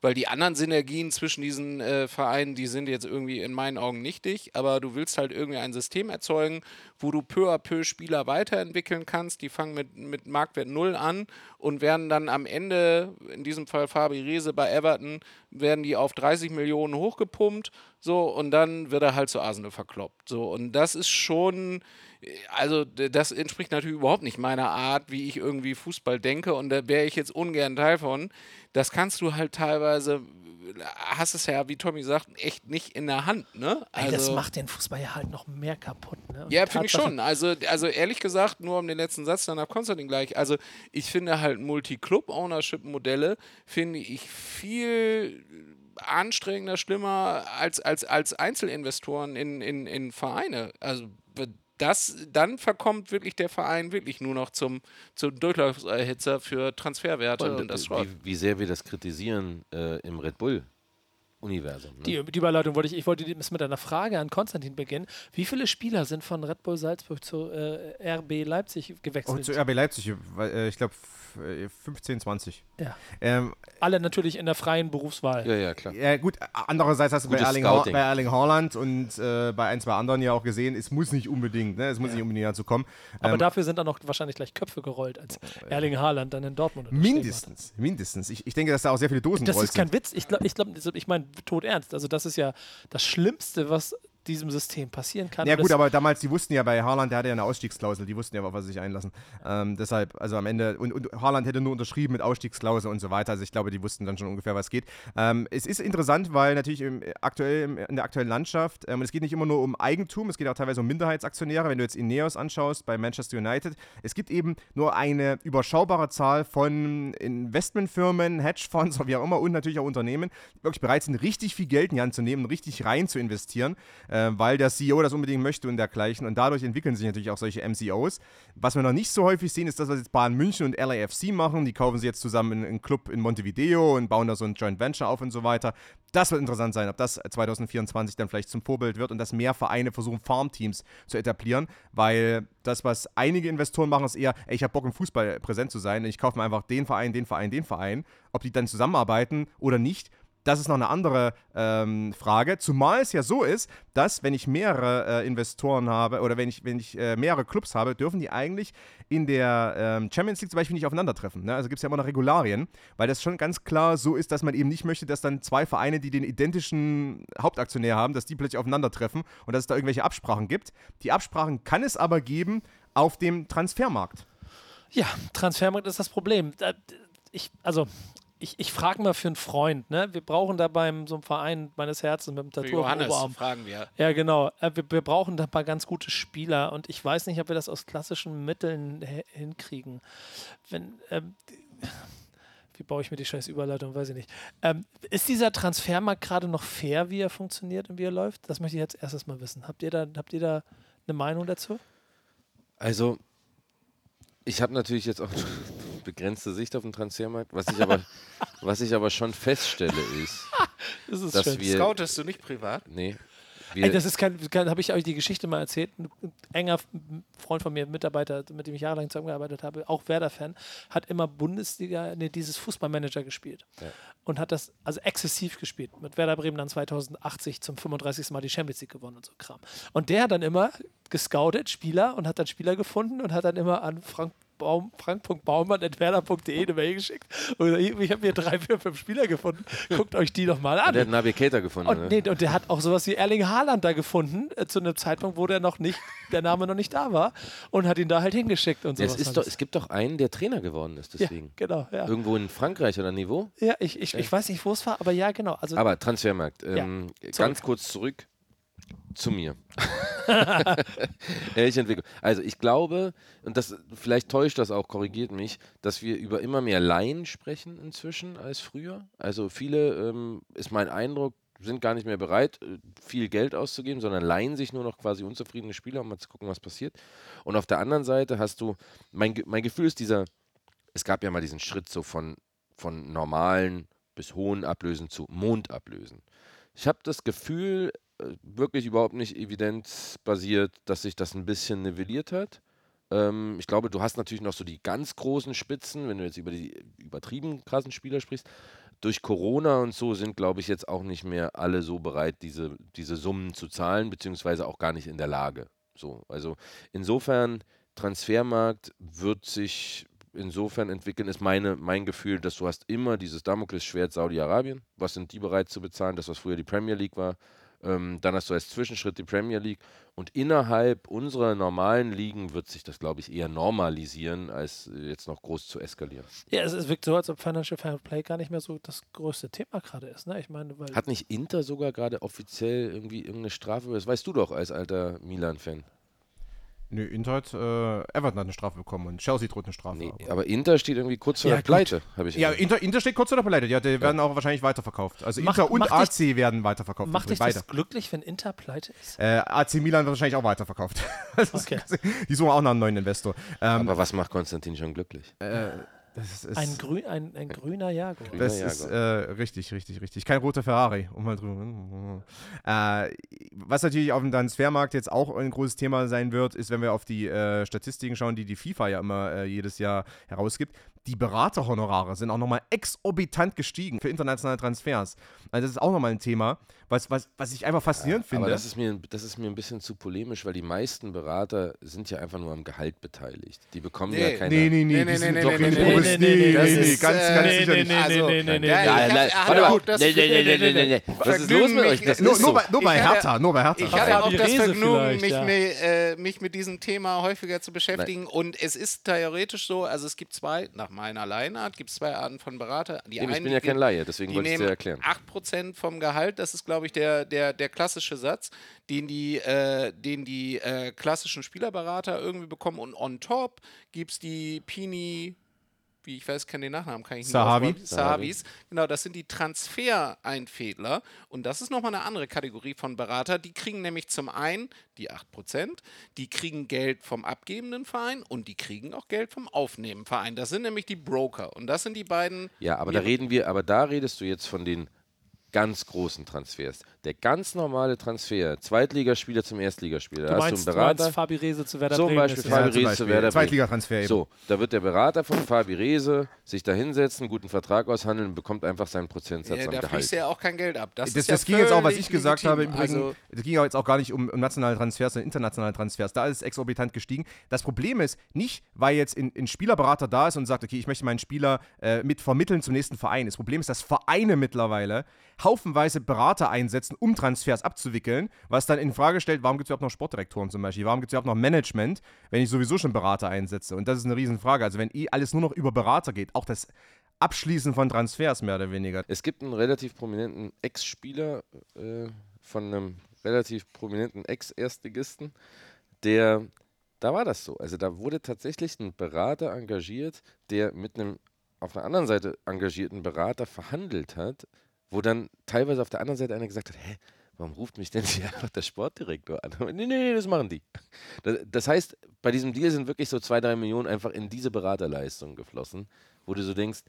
Weil die anderen Synergien zwischen diesen äh, Vereinen, die sind jetzt irgendwie in meinen Augen nichtig, aber du willst halt irgendwie ein System erzeugen, wo du peu à peu Spieler weiterentwickeln kannst. Die fangen mit, mit Marktwert 0 an und werden dann am Ende, in diesem Fall Fabi Rehse bei Everton, werden die auf 30 Millionen hochgepumpt, so, und dann wird er halt zu Arsenal verkloppt. So, und das ist schon, also das entspricht natürlich überhaupt nicht meiner Art, wie ich irgendwie Fußball denke und da wäre ich jetzt ungern Teil von. Das kannst du halt teilweise, hast es ja, wie Tommy sagt, echt nicht in der Hand, ne? Ey, das macht den Fußball ja halt noch mehr kaputt. Ne? Ja, finde ich schon. Also, also ehrlich gesagt, nur um den letzten Satz, dann ab Konstantin gleich. Also ich finde halt Multi-Club-Ownership-Modelle finde ich viel anstrengender, schlimmer als, als, als Einzelinvestoren in, in, in Vereine. Also das, dann verkommt wirklich der Verein wirklich nur noch zum, zum Durchlaufserhitzer für Transferwerte und, Und, das wie, wie sehr wir das kritisieren äh, im Red Bull-Universum. Ne? Die, die Überleitung wollte ich, ich wollte mit einer Frage an Konstantin beginnen. Wie viele Spieler sind von Red Bull Salzburg zu äh, RB Leipzig gewechselt? Oh, zu RB Leipzig, weil, äh, ich glaube 15, 20. Ja. Ähm, Alle natürlich in der freien Berufswahl. Ja, ja, klar. Ja, gut, andererseits hast du bei Erling, Scouting. bei Erling Haaland und äh, bei ein, zwei anderen ja auch gesehen, es muss nicht unbedingt, ne? es muss nicht unbedingt dazu kommen. Aber Ähm, dafür sind dann auch wahrscheinlich gleich Köpfe gerollt, als Erling Haaland dann in Dortmund mindestens, mindestens. Ich, ich denke, dass da auch sehr viele Dosen Das ist kein sind. Witz. Ich glaube, ich, glaub, ich meine tot ernst. Also das ist ja das Schlimmste, was diesem System passieren kann. Ja gut, aber damals, die wussten ja bei Haaland, der hatte ja eine Ausstiegsklausel, die wussten ja, auf was sie sich einlassen. Ähm, deshalb, also am Ende, und, und Haaland hätte nur unterschrieben mit Ausstiegsklausel und so weiter. Also ich glaube, die wussten dann schon ungefähr, was geht. Ähm, es ist interessant, weil natürlich im, aktuell, im, in der aktuellen Landschaft, ähm, es geht nicht immer nur um Eigentum, es geht auch teilweise um Minderheitsaktionäre. Wenn du jetzt Ineos anschaust bei Manchester United, es gibt eben nur eine überschaubare Zahl von Investmentfirmen, Hedgefonds, wie auch immer, und natürlich auch Unternehmen, die wirklich bereit sind, richtig viel Geld in die Hand zu nehmen, richtig rein zu investieren. Äh, äh, weil der CEO das unbedingt möchte und dergleichen. Und dadurch entwickeln sich natürlich auch solche MCOs. Was wir noch nicht so häufig sehen, ist das, was jetzt Bayern München und LAFC machen. Die kaufen sie jetzt zusammen einen Club in Montevideo und bauen da so ein Joint Venture auf und so weiter. Das wird interessant sein, ob das 2024 dann vielleicht zum Vorbild wird und dass mehr Vereine versuchen, Farmteams zu etablieren, weil das, was einige Investoren machen, ist eher, ey, ich habe Bock im Fußball präsent zu sein ich kaufe mir einfach den Verein, den Verein, den Verein. Ob die dann zusammenarbeiten oder nicht, das ist noch eine andere ähm, Frage. Zumal es ja so ist, dass wenn ich mehrere äh, Investoren habe oder wenn ich, wenn ich äh, mehrere Clubs habe, dürfen die eigentlich in der ähm, Champions League zum Beispiel nicht aufeinandertreffen. Ne? Also gibt es ja immer noch Regularien, weil das schon ganz klar so ist, dass man eben nicht möchte, dass dann zwei Vereine, die den identischen Hauptaktionär haben, dass die plötzlich aufeinandertreffen und dass es da irgendwelche Absprachen gibt. Die Absprachen kann es aber geben auf dem Transfermarkt. Ja, Transfermarkt ist das Problem. Ich, also ich, ich frage mal für einen Freund, ne? Wir brauchen da beim so einem Verein meines Herzens mit dem Tattoo Für Johannes Oberarm. fragen wir. Ja, genau. Äh, Wir, wir brauchen da ein paar ganz gute Spieler und ich weiß nicht, ob wir das aus klassischen Mitteln hi- hinkriegen. Wenn, ähm, wie baue ich mir die scheiß Überleitung, weiß ich nicht. Ähm, ist dieser Transfermarkt gerade noch fair, wie er funktioniert und wie er läuft? Das möchte ich jetzt erstes mal wissen. Habt ihr da, habt ihr da eine Meinung dazu? Also, ich habe natürlich jetzt auch begrenzte Sicht auf den Transfermarkt. Was ich aber, was ich aber schon feststelle, ist, Das ist dass schön. wir. Scoutest du nicht privat? Nee. Ey, das ist kein, kein habe ich euch die Geschichte mal erzählt. Ein ein enger Freund von mir, Mitarbeiter, mit dem ich jahrelang zusammengearbeitet habe, auch Werder-Fan, hat immer Bundesliga, nee, dieses Fußballmanager gespielt. Ja. Und hat das also exzessiv gespielt. Mit Werder Bremen dann 2080 zum 35. Mal die Champions League gewonnen und so Kram. Und der hat dann immer gescoutet, Spieler, und hat dann Spieler gefunden und hat dann immer an Frank Baum, frank.baumann.werder.de eine Mail geschickt. Und ich habe hier drei, vier, fünf Spieler gefunden. Guckt euch die doch mal an. der hat Navigator gefunden. Und, ne? nee, und der hat auch sowas wie Erling Haaland da gefunden, äh, zu einem Zeitpunkt, wo der noch nicht, der Name noch nicht da war, und hat ihn da halt hingeschickt und Ja, sowas. es, doch, es gibt doch einen, der Trainer geworden ist, deswegen. Ja, genau, ja. Irgendwo in Frankreich oder Niveau. Ja, ich, ich, ich weiß nicht, wo es war, aber ja, genau. Also, Aber Transfermarkt. Ja, Ähm, zurück. ganz kurz zurück zu mir. Ehrliche Entwicklung. Also ich glaube, und das vielleicht täuscht das auch, korrigiert mich, dass wir über immer mehr Laien sprechen inzwischen als früher. Also viele, ähm, ist mein Eindruck, sind gar nicht mehr bereit, äh, viel Geld auszugeben, sondern leihen sich nur noch quasi unzufriedene Spieler, um mal zu gucken, was passiert. Und auf der anderen Seite hast du, mein, mein Gefühl ist dieser, es gab ja mal diesen Schritt so von, von normalen bis hohen Ablösen zu Mondablösen. Ich habe das Gefühl, wirklich überhaupt nicht evidenzbasiert, dass sich das ein bisschen nivelliert hat. Ähm, ich glaube, du hast natürlich noch so die ganz großen Spitzen, wenn du jetzt über die übertrieben krassen Spieler sprichst. Durch Corona und so sind, glaube ich, jetzt auch nicht mehr alle so bereit, diese, diese Summen zu zahlen, beziehungsweise auch gar nicht in der Lage. So, also insofern, Transfermarkt wird sich insofern entwickeln, ist meine, mein Gefühl, dass du hast immer dieses Damoklesschwert Saudi-Arabien. Was sind die bereit zu bezahlen? Das, was früher die Premier League war. Ähm, dann hast du als Zwischenschritt die Premier League. Und innerhalb unserer normalen Ligen wird sich das, glaube ich, eher normalisieren, als äh, jetzt noch groß zu eskalieren. ja, es, es wirkt so, als ob Financial Fair Play gar nicht mehr so das größte Thema gerade ist. Ne? Ich meine, Hat nicht Inter sogar gerade offiziell irgendwie irgendeine Strafe? Das weißt du doch als alter Milan-Fan. Nö, Inter hat, äh, Everton hat eine Strafe bekommen und Chelsea droht eine Strafe. Nee, aber Inter steht irgendwie kurz vor Ja, der. Pleite, habe ich Ja. Inter, Inter steht kurz vor der Pleite. Ja, die werden auch wahrscheinlich weiterverkauft. Also Macht- Inter und macht AC werden weiterverkauft. macht dich Beide. das glücklich, wenn Inter pleite ist? Äh, AC Milan wird wahrscheinlich auch weiterverkauft. Okay. Die suchen auch nach einem neuen Investor. Ähm, Aber was macht Konstantin schon glücklich? äh, Ein, grün, ein, ein grüner Jago. Grün- Das Ja, ist Jaguar. äh, richtig, richtig, richtig. Kein roter Ferrari, um mal drüber. Äh, was natürlich auf dem Transfermarkt jetzt auch ein großes Thema sein wird, ist, wenn wir auf die äh, Statistiken schauen, die die FIFA ja immer äh, jedes Jahr herausgibt. Die Beraterhonorare sind auch nochmal exorbitant gestiegen für internationale Transfers. Also das ist auch nochmal ein Thema, was, was, was ich einfach faszinierend finde. Aber das ist, mir, das ist mir ein bisschen zu polemisch, weil die meisten Berater sind ja einfach nur am Gehalt beteiligt. Die bekommen Nee. ja keine. nee, nee, nee, Nee, die nee, sind nee, doch nee, in nee, nee, nee, nee, nee, ganz, ganz nee, sicher nee, nicht. nee, Also, nee, nee, nee, ja, nee. Ja, warte mal. Nee, nee, nee, nee, nee, nee, nee. Was ist los mit euch? Das Nur, nur, bei, nur bei Hertha, nur bei Hertha. Ich hatte auch das Vergnügen, mich, ja. mi- äh, mich mit diesem Thema häufiger zu beschäftigen. Und es ist theoretisch so, also es gibt zwei, nach meiner Laienart, gibt es zwei Arten von Berater. Die ich bin ja kein Laie, deswegen wollte ich es dir erklären. 8% vom Gehalt, das ist, glaube ich, der, der, der klassische Satz, den die, äh, den die äh, klassischen Spielerberater irgendwie bekommen. Und on top gibt es die Pini, wie ich weiß, kenne den Nachnamen, kann ich nicht aussprechen. Sahavis. Genau, das sind die Transfereinfädler. Und das ist nochmal eine andere Kategorie von Berater. Die kriegen nämlich zum einen die 8%, die kriegen Geld vom abgebenden Verein und die kriegen auch Geld vom aufnehmenden Verein. Das sind nämlich die Broker. Und das sind die beiden. Ja, aber da reden wir, aber da redest du jetzt von den ganz großen Transfers. Der ganz normale Transfer, Zweitligaspieler zum Erstligaspieler, Du da meinst, hast du du einen Berater. meinst Fabi Rehse zu Werder Zum Bremen. Beispiel ist es. Fabi Ja, zum Rehse zu Beispiel. Werder Bremen. Zweitligatransfer eben. So, da wird der Berater von Fabi Rehse sich da hinsetzen, einen guten Vertrag aushandeln und bekommt einfach seinen Prozentsatz Ja, am da Gehalt. fließt ja auch kein Geld ab. Das, Das, ist ja das ging jetzt auch, was ich gesagt habe. Im legitim. Übrigen, Also, es ging ja jetzt auch gar nicht um, um nationale Transfers, sondern internationale Transfers. Da ist es exorbitant gestiegen. Das Problem ist nicht, weil jetzt ein, ein Spielerberater da ist und sagt, okay, ich möchte meinen Spieler äh, mit vermitteln zum nächsten Verein. Das Problem ist, dass Vereine mittlerweile haufenweise Berater einsetzen, um Transfers abzuwickeln, was dann in Frage stellt, warum gibt es überhaupt noch Sportdirektoren zum Beispiel? Warum gibt es überhaupt noch Management, wenn ich sowieso schon Berater einsetze? Und das ist eine Riesenfrage. Also wenn eh alles nur noch über Berater geht, auch das Abschließen von Transfers mehr oder weniger. Es gibt einen relativ prominenten Ex-Spieler äh, von einem relativ prominenten Ex-Erstligisten, der, da war das so. Also da wurde tatsächlich ein Berater engagiert, der mit einem auf der anderen Seite engagierten Berater verhandelt hat, wo dann teilweise auf der anderen Seite einer gesagt hat, hä, warum ruft mich denn hier einfach der Sportdirektor an? Nee, nee, nee, das machen die. Das, das heißt, bei diesem Deal sind wirklich so zwei, drei Millionen einfach in diese Beraterleistung geflossen, wo du so denkst,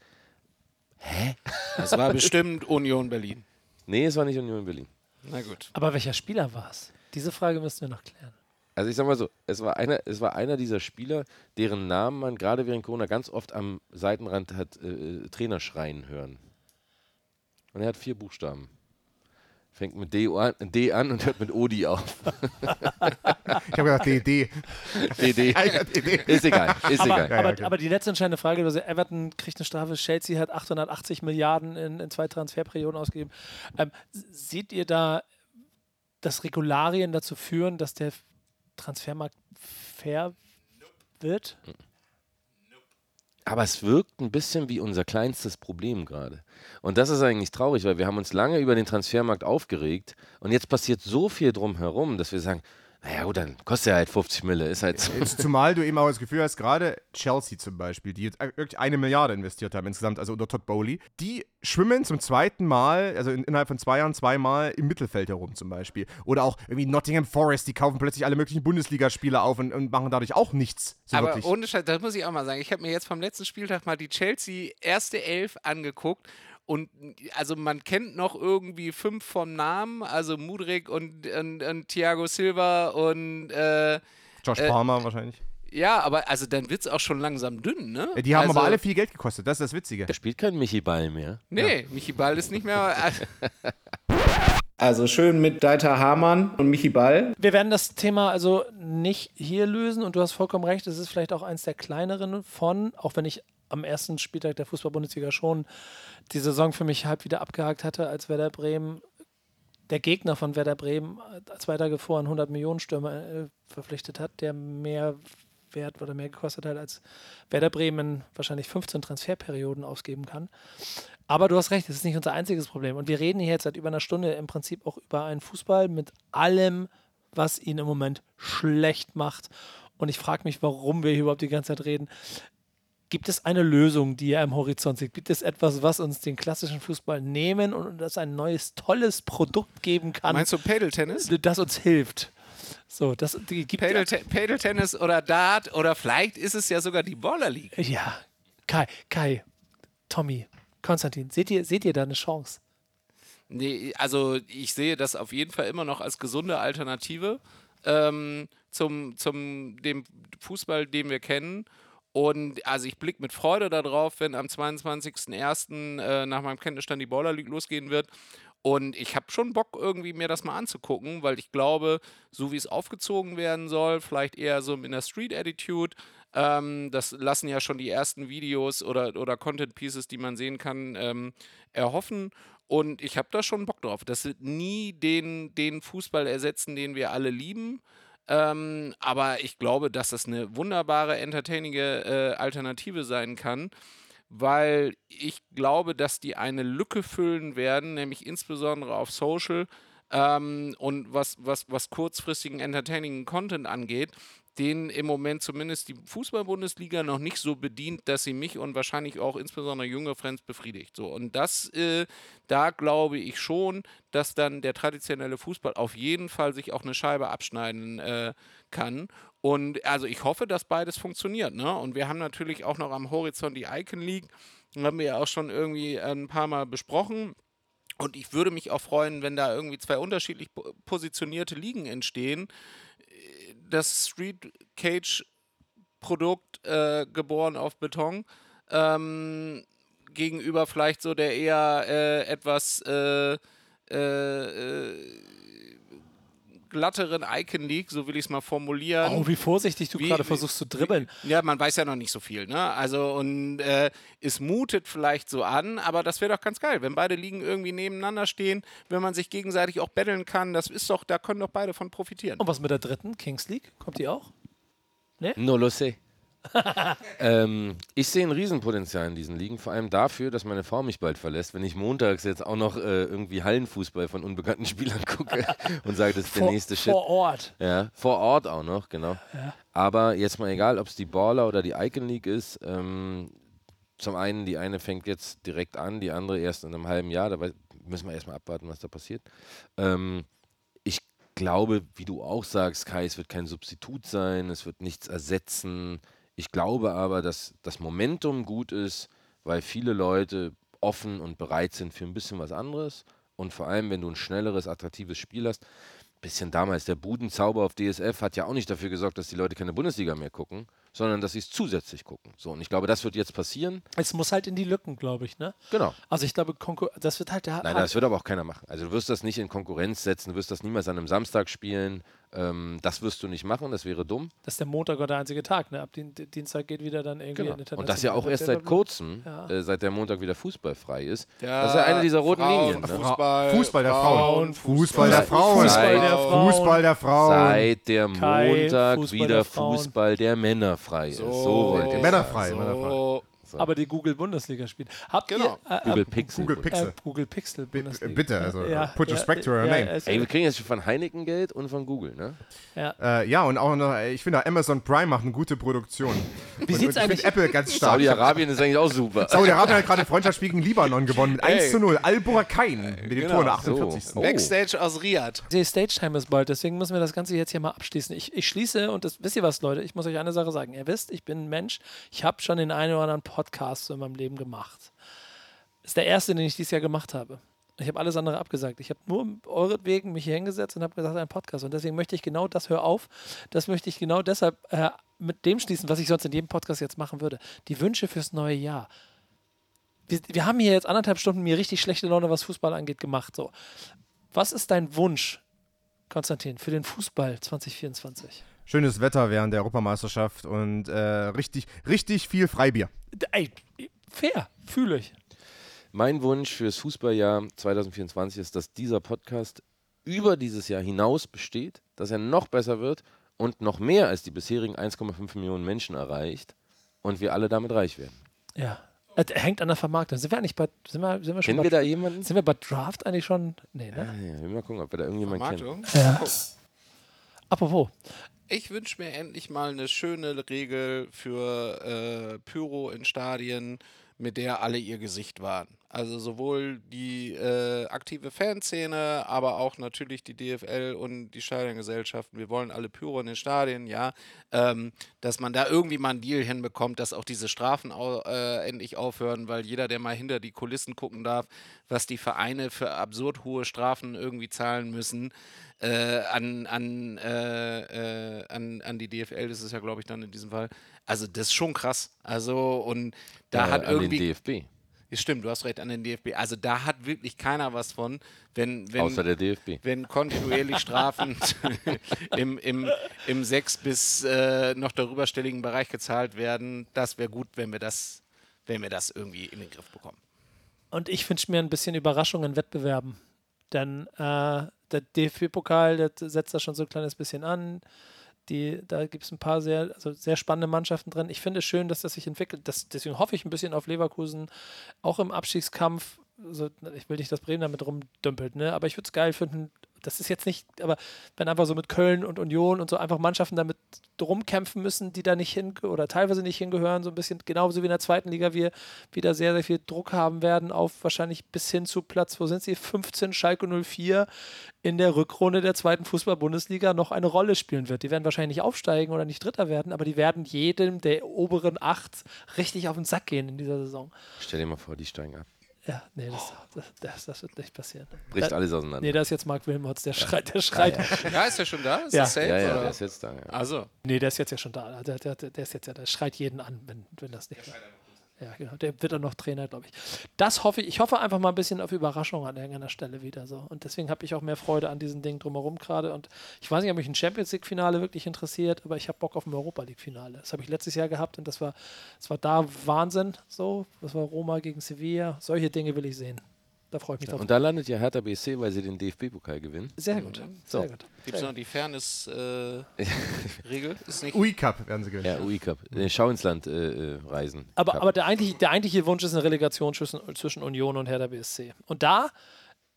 hä? das war bestimmt Union Berlin. Nee, es war nicht Union Berlin. Na gut. Aber welcher Spieler war es? Diese Frage müssen wir noch klären. Also ich sag mal so, es war einer, es war einer dieser Spieler, deren Namen man gerade während Corona ganz oft am Seitenrand hat äh, Trainer schreien hören. Und er hat vier Buchstaben. Fängt mit D an, D an und hört mit Odi auf. Ich habe gedacht, DD. DD. Ist egal, ist aber, egal. aber, aber die letzte entscheidende Frage, also Everton kriegt eine Strafe, Chelsea hat 880 Milliarden in, in zwei Transferperioden ausgegeben. Ähm, seht ihr da, dass Regularien dazu führen, dass der Transfermarkt fair wird? Aber es wirkt ein bisschen wie unser kleinstes Problem gerade. Und das ist eigentlich traurig, weil wir haben uns lange über den Transfermarkt aufgeregt und jetzt passiert so viel drumherum, dass wir sagen, naja gut, dann kostet er halt 50 Mille, ist halt so. Jetzt, zumal du eben auch das Gefühl hast, gerade Chelsea zum Beispiel, die jetzt wirklich eine Milliarde investiert haben insgesamt, also unter Todd Bowley, die schwimmen zum zweiten Mal, also in, innerhalb von zwei Jahren zweimal im Mittelfeld herum zum Beispiel. Oder auch irgendwie Nottingham Forest, die kaufen plötzlich alle möglichen Bundesligaspieler auf und, und machen dadurch auch nichts. So Aber wirklich. ohne Scheiß, das muss ich auch mal sagen. Ich habe mir jetzt vom letzten Spieltag mal die Chelsea erste Elf angeguckt. Und also man kennt noch irgendwie fünf vom Namen, also Mudrik und, und, und Thiago Silva und äh, Josh äh, Palmer wahrscheinlich. Ja, aber also dann wird es auch schon langsam dünn, ne? Ja, die haben also, aber alle viel Geld gekostet, das ist das Witzige. Da spielt kein Michi Ball mehr. Nee, Michi Ball ist nicht mehr. Also schön mit Deiter Hamann und Michi Ball. Wir werden das Thema also nicht hier lösen und du hast vollkommen recht, es ist vielleicht auch eins der kleineren von, auch wenn ich am ersten Spieltag der Fußball-Bundesliga schon die Saison für mich halb wieder abgehakt hatte, als Werder Bremen, der Gegner von Werder Bremen, zwei Tage vor einen 100 Millionen Stürmer äh, verpflichtet hat, der mehr Wert oder mehr gekostet hat, als Werder Bremen wahrscheinlich 15 Transferperioden ausgeben kann. Aber du hast recht, das ist nicht unser einziges Problem. Und wir reden hier jetzt seit über einer Stunde im Prinzip auch über einen Fußball mit allem, was ihn im Moment schlecht macht. Und ich frage mich, warum wir hier überhaupt die ganze Zeit reden. Gibt es eine Lösung, die ihr am Horizont seht? Gibt es etwas, was uns den klassischen Fußball nehmen und das ein neues, tolles Produkt geben kann? Meinst du Paddle-Tennis? Das uns hilft. So, das gibt Paddle-Tennis oder Dart oder vielleicht ist es ja sogar die Baller League. Ja, Kai, Kai, Tommy, Konstantin, seht ihr, seht ihr da eine Chance? Nee, also ich sehe das auf jeden Fall immer noch als gesunde Alternative ähm, zum, zum dem Fußball, den wir kennen. Und also ich blicke mit Freude darauf, wenn am 22.01. Äh, nach meinem Kenntnisstand die Baller League losgehen wird. Und ich habe schon Bock, irgendwie mir das mal anzugucken, weil ich glaube, so wie es aufgezogen werden soll, vielleicht eher so in der Street-Attitude, ähm, das lassen ja schon die ersten Videos oder, oder Content-Pieces, die man sehen kann, ähm, erhoffen. Und ich habe da schon Bock drauf. Das wird nie den, den Fußball ersetzen, den wir alle lieben. Ähm, aber ich glaube, dass das eine wunderbare, entertainige äh, Alternative sein kann, weil ich glaube, dass die eine Lücke füllen werden, nämlich insbesondere auf Social ähm, und was, was, was kurzfristigen entertaining Content angeht, den im Moment zumindest die Fußball-Bundesliga noch nicht so bedient, dass sie mich und wahrscheinlich auch insbesondere junge Fans befriedigt. So, und das, äh, da glaube ich schon, dass dann der traditionelle Fußball auf jeden Fall sich auch eine Scheibe abschneiden äh, kann. Und also ich hoffe, dass beides funktioniert. Ne? Und wir haben natürlich auch noch am Horizont die Icon League. Haben wir ja auch schon irgendwie ein paar Mal besprochen. Und ich würde mich auch freuen, wenn da irgendwie zwei unterschiedlich po- positionierte Ligen entstehen. Das Street Cage Produkt äh, geboren auf Beton. Ähm, gegenüber vielleicht so der eher äh, etwas äh, äh, äh, glatteren Icon League, so will ich es mal formulieren. Oh, wie vorsichtig du gerade versuchst zu dribbeln. Ja, man weiß ja noch nicht so viel, ne? Also und äh, es mutet vielleicht so an, aber das wäre doch ganz geil, wenn beide Ligen irgendwie nebeneinander stehen, wenn man sich gegenseitig auch betteln kann. Das ist doch, da können doch beide von profitieren. Und was mit der dritten? Kings League? Kommt die auch? No lo sé. ähm, ich sehe ein Riesenpotenzial in diesen Ligen, vor allem dafür, dass meine Frau mich bald verlässt, wenn ich montags jetzt auch noch äh, irgendwie Hallenfußball von unbekannten Spielern gucke und sage, das ist der Vor- nächste Shit. vor Ort. Ja, vor Ort auch noch, genau. Ja. Aber jetzt mal egal, ob es die Baller oder die Icon League ist. Ähm, zum einen, die eine fängt jetzt direkt an, die andere erst in einem halben Jahr. Da wei- müssen wir erstmal abwarten, was da passiert. Ähm, ich glaube, wie du auch sagst, Kai, es wird kein Substitut sein, es wird nichts ersetzen. Ich glaube aber, dass das Momentum gut ist, weil viele Leute offen und bereit sind für ein bisschen was anderes. Und vor allem, wenn du ein schnelleres, attraktives Spiel hast, bisschen damals, der Budenzauber auf DSF hat ja auch nicht dafür gesorgt, dass die Leute keine Bundesliga mehr gucken, sondern dass sie es zusätzlich gucken. So, und ich glaube, das wird jetzt passieren. Es muss halt in die Lücken, glaube ich, ne? Genau. Also ich glaube, Konkur das wird halt der Nein, das wird aber auch keiner machen. Also du wirst das nicht in Konkurrenz setzen, du wirst das niemals an einem Samstag spielen. Ähm, das wirst du nicht machen, das wäre dumm. Das ist der Montag oder der einzige Tag, ne? Ab Dien Dienstag geht wieder dann irgendwie Genau. international. Und das ja auch erst seit kurzem, Ja. äh, seit der Montag wieder fußballfrei ist. Ja, das ist ja eine dieser roten Frauen, Linien. Ne? Fußball, Fußball der Frauen. Frauen, Fußball der Frauen. Fußball der Frauen. Fußball der Frauen. Seit der Montag Fußball wieder. Fußball der Männer frei ist. So, wollt ihr Männerfrei, So. männerfrei. Aber die Google Bundesliga spielt. Habt Genau. ihr äh, Google äh, Pixel. Google Pixel. Äh, Google Pixel Bundesliga. bitte, also, ja, put respect to your ja, name. Ey, wir kriegen jetzt schon von Heineken Geld und von Google, ne? ja. Äh, ja, und auch noch, äh, ich finde, Amazon Prime macht eine gute Produktion. Wie und, sieht's und ich eigentlich- finde Apple ganz stark. Saudi-Arabien ist eigentlich auch super. Saudi-Arabien hat gerade ein Freundschaftsspiel gegen Libanon gewonnen mit 1 Ey. zu 0. Al-Burakain mit dem Genau. Tor in der 48. So. Oh. Backstage aus Riyadh. Die Stage Time ist bald, deswegen müssen wir das Ganze jetzt hier mal abschließen. Ich, ich schließe, und das wisst ihr was, Leute, ich muss euch eine Sache sagen. Ihr wisst, ich bin ein Mensch, ich habe schon den einen oder anderen Podcast so in meinem Leben gemacht. Ist der erste, den ich dieses Jahr gemacht habe. Ich habe alles andere abgesagt. Ich habe nur euretwegen mich hier hingesetzt und habe gesagt, ein Podcast. Und deswegen möchte ich genau das, hör auf, das möchte ich genau deshalb äh, mit dem schließen, was ich sonst in jedem Podcast jetzt machen würde. Die Wünsche fürs neue Jahr. Wir, wir haben hier jetzt anderthalb Stunden mir richtig schlechte Laune, was Fußball angeht, gemacht. So. Was ist dein Wunsch, Konstantin, für den Fußball 2024? Schönes Wetter während der Europameisterschaft und äh, richtig, richtig viel Freibier. Ey, fair, fühle ich. Mein Wunsch fürs Fußballjahr 2024 ist, dass dieser Podcast über dieses Jahr hinaus besteht, dass er noch besser wird und noch mehr als die bisherigen 1,5 Millionen Menschen erreicht und wir alle damit reich werden. Ja. Es hängt an der Vermarktung. Sind wir eigentlich bei. Sind wir, sind wir schon Kennen bei, wir da jemanden? Sind wir bei Draft eigentlich schon? Nee, Ja, ne? ja, wir mal gucken, ob wir da irgendjemanden kennen. Vermarktung. Ja. Apropos. Ich wünsche mir endlich mal eine schöne Regel für äh, Pyro in Stadien, mit der alle ihr Gesicht wahren. Also sowohl die äh, aktive Fanszene, aber auch natürlich die DFL und die Stadiongesellschaften. Wir wollen alle Pyro in den Stadien, ja. Ähm, dass man da irgendwie mal einen Deal hinbekommt, dass auch diese Strafen au äh, endlich aufhören, weil jeder, der mal hinter die Kulissen gucken darf, was die Vereine für absurd hohe Strafen irgendwie zahlen müssen, äh, an, an, äh, äh, an, an die DFL, das ist ja, glaube ich, dann in diesem Fall. Also, das ist schon krass. Also, und da Äh, hat an irgendwie. den DFB, Stimmt, du hast recht, an den DFB. Also, da hat wirklich keiner was von, wenn. wenn außer der DFB. wenn kontinuierlich Strafen im, im, im sechs- bis äh, noch darüberstelligen Bereich gezahlt werden, das wäre gut, wenn wir das, wenn wir das irgendwie in den Griff bekommen. Und ich wünsche mir ein bisschen Überraschung in Wettbewerben. Denn äh, der DFB-Pokal, der setzt da schon so ein kleines bisschen an. Die, da gibt es ein paar sehr, also sehr spannende Mannschaften drin. Ich finde es schön, dass das sich entwickelt. Das, deswegen hoffe ich ein bisschen auf Leverkusen, auch im Abstiegskampf. Also, ich will nicht, dass Bremen damit rumdümpelt, ne? aber ich würde es geil finden, das ist jetzt nicht, aber wenn einfach so mit Köln und Union und so einfach Mannschaften damit rumkämpfen müssen, die da nicht hin oder teilweise nicht hingehören, so ein bisschen genauso wie in der zweiten Liga wir wieder sehr, sehr viel Druck haben werden auf wahrscheinlich bis hin zu Platz, wo sind sie? 15 Schalke 04 in der Rückrunde der zweiten Fußball-Bundesliga noch eine Rolle spielen wird. Die werden wahrscheinlich nicht aufsteigen oder nicht Dritter werden, aber die werden jedem der oberen acht richtig auf den Sack gehen in dieser Saison. Stell dir mal vor, die steigen ab. Ja, nee, das, das, das, das wird nicht passieren. Bricht da, alles auseinander. Nee, da ist jetzt Marc Wilmots, der schreit, der schreit. Ja, ja. Ja, ist er schon da? Ist Ja. safe? Ja, ja, oder? der ist jetzt da. Ja. Also. Nee, der ist jetzt ja schon da. Der, der, der ist jetzt ja, der schreit jeden an, wenn, wenn das nicht. Ja, genau. Der wird dann noch Trainer, glaube ich. Das hoffe ich. Ich hoffe einfach mal ein bisschen auf Überraschung an irgendeiner Stelle wieder so. Und deswegen habe ich auch mehr Freude an diesen Dingen drumherum gerade. Und ich weiß nicht, ob mich ein Champions League-Finale wirklich interessiert, aber ich habe Bock auf ein Europa League-Finale. Das habe ich letztes Jahr gehabt und das war, das war da Wahnsinn. So, das war Roma gegen Sevilla. Solche Dinge will ich sehen. Da freue ich mich drauf. Und da landet ja Hertha BSC, weil sie den DFB-Pokal gewinnen. Sehr gut. So. Sehr gut. Gibt es noch die Fairness-Regel? ist nicht. UI Cup werden sie gewinnen. Ja, UI Cup. Den Schau ins Land äh, äh, reisen. Aber, Cup. aber der, eigentliche, der eigentliche Wunsch ist eine Relegation zwischen, zwischen Union und Hertha BSC. Und da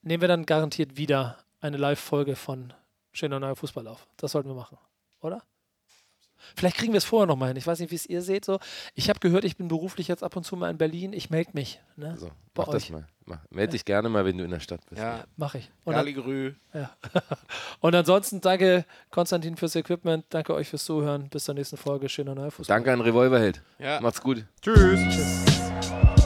nehmen wir dann garantiert wieder eine Live-Folge von Schöner Neuer Fußball auf. Das sollten wir machen, oder? Vielleicht kriegen wir es vorher nochmal hin. Ich weiß nicht, wie es ihr seht. So. Ich habe gehört, ich bin beruflich jetzt ab und zu mal in Berlin. Ich melde mich. Ne? So, Bei mach das euch. mal. Mach. Meld dich gerne mal, wenn du in der Stadt bist. Ja. Mache ich. Und, an, Galligrü. ja. und ansonsten danke Konstantin fürs Equipment. Danke euch fürs Zuhören. Bis zur nächsten Folge. Schöner Neuer Fußball. Danke an Revolverheld. Ja. Macht's gut. Tschüss. Tschüss.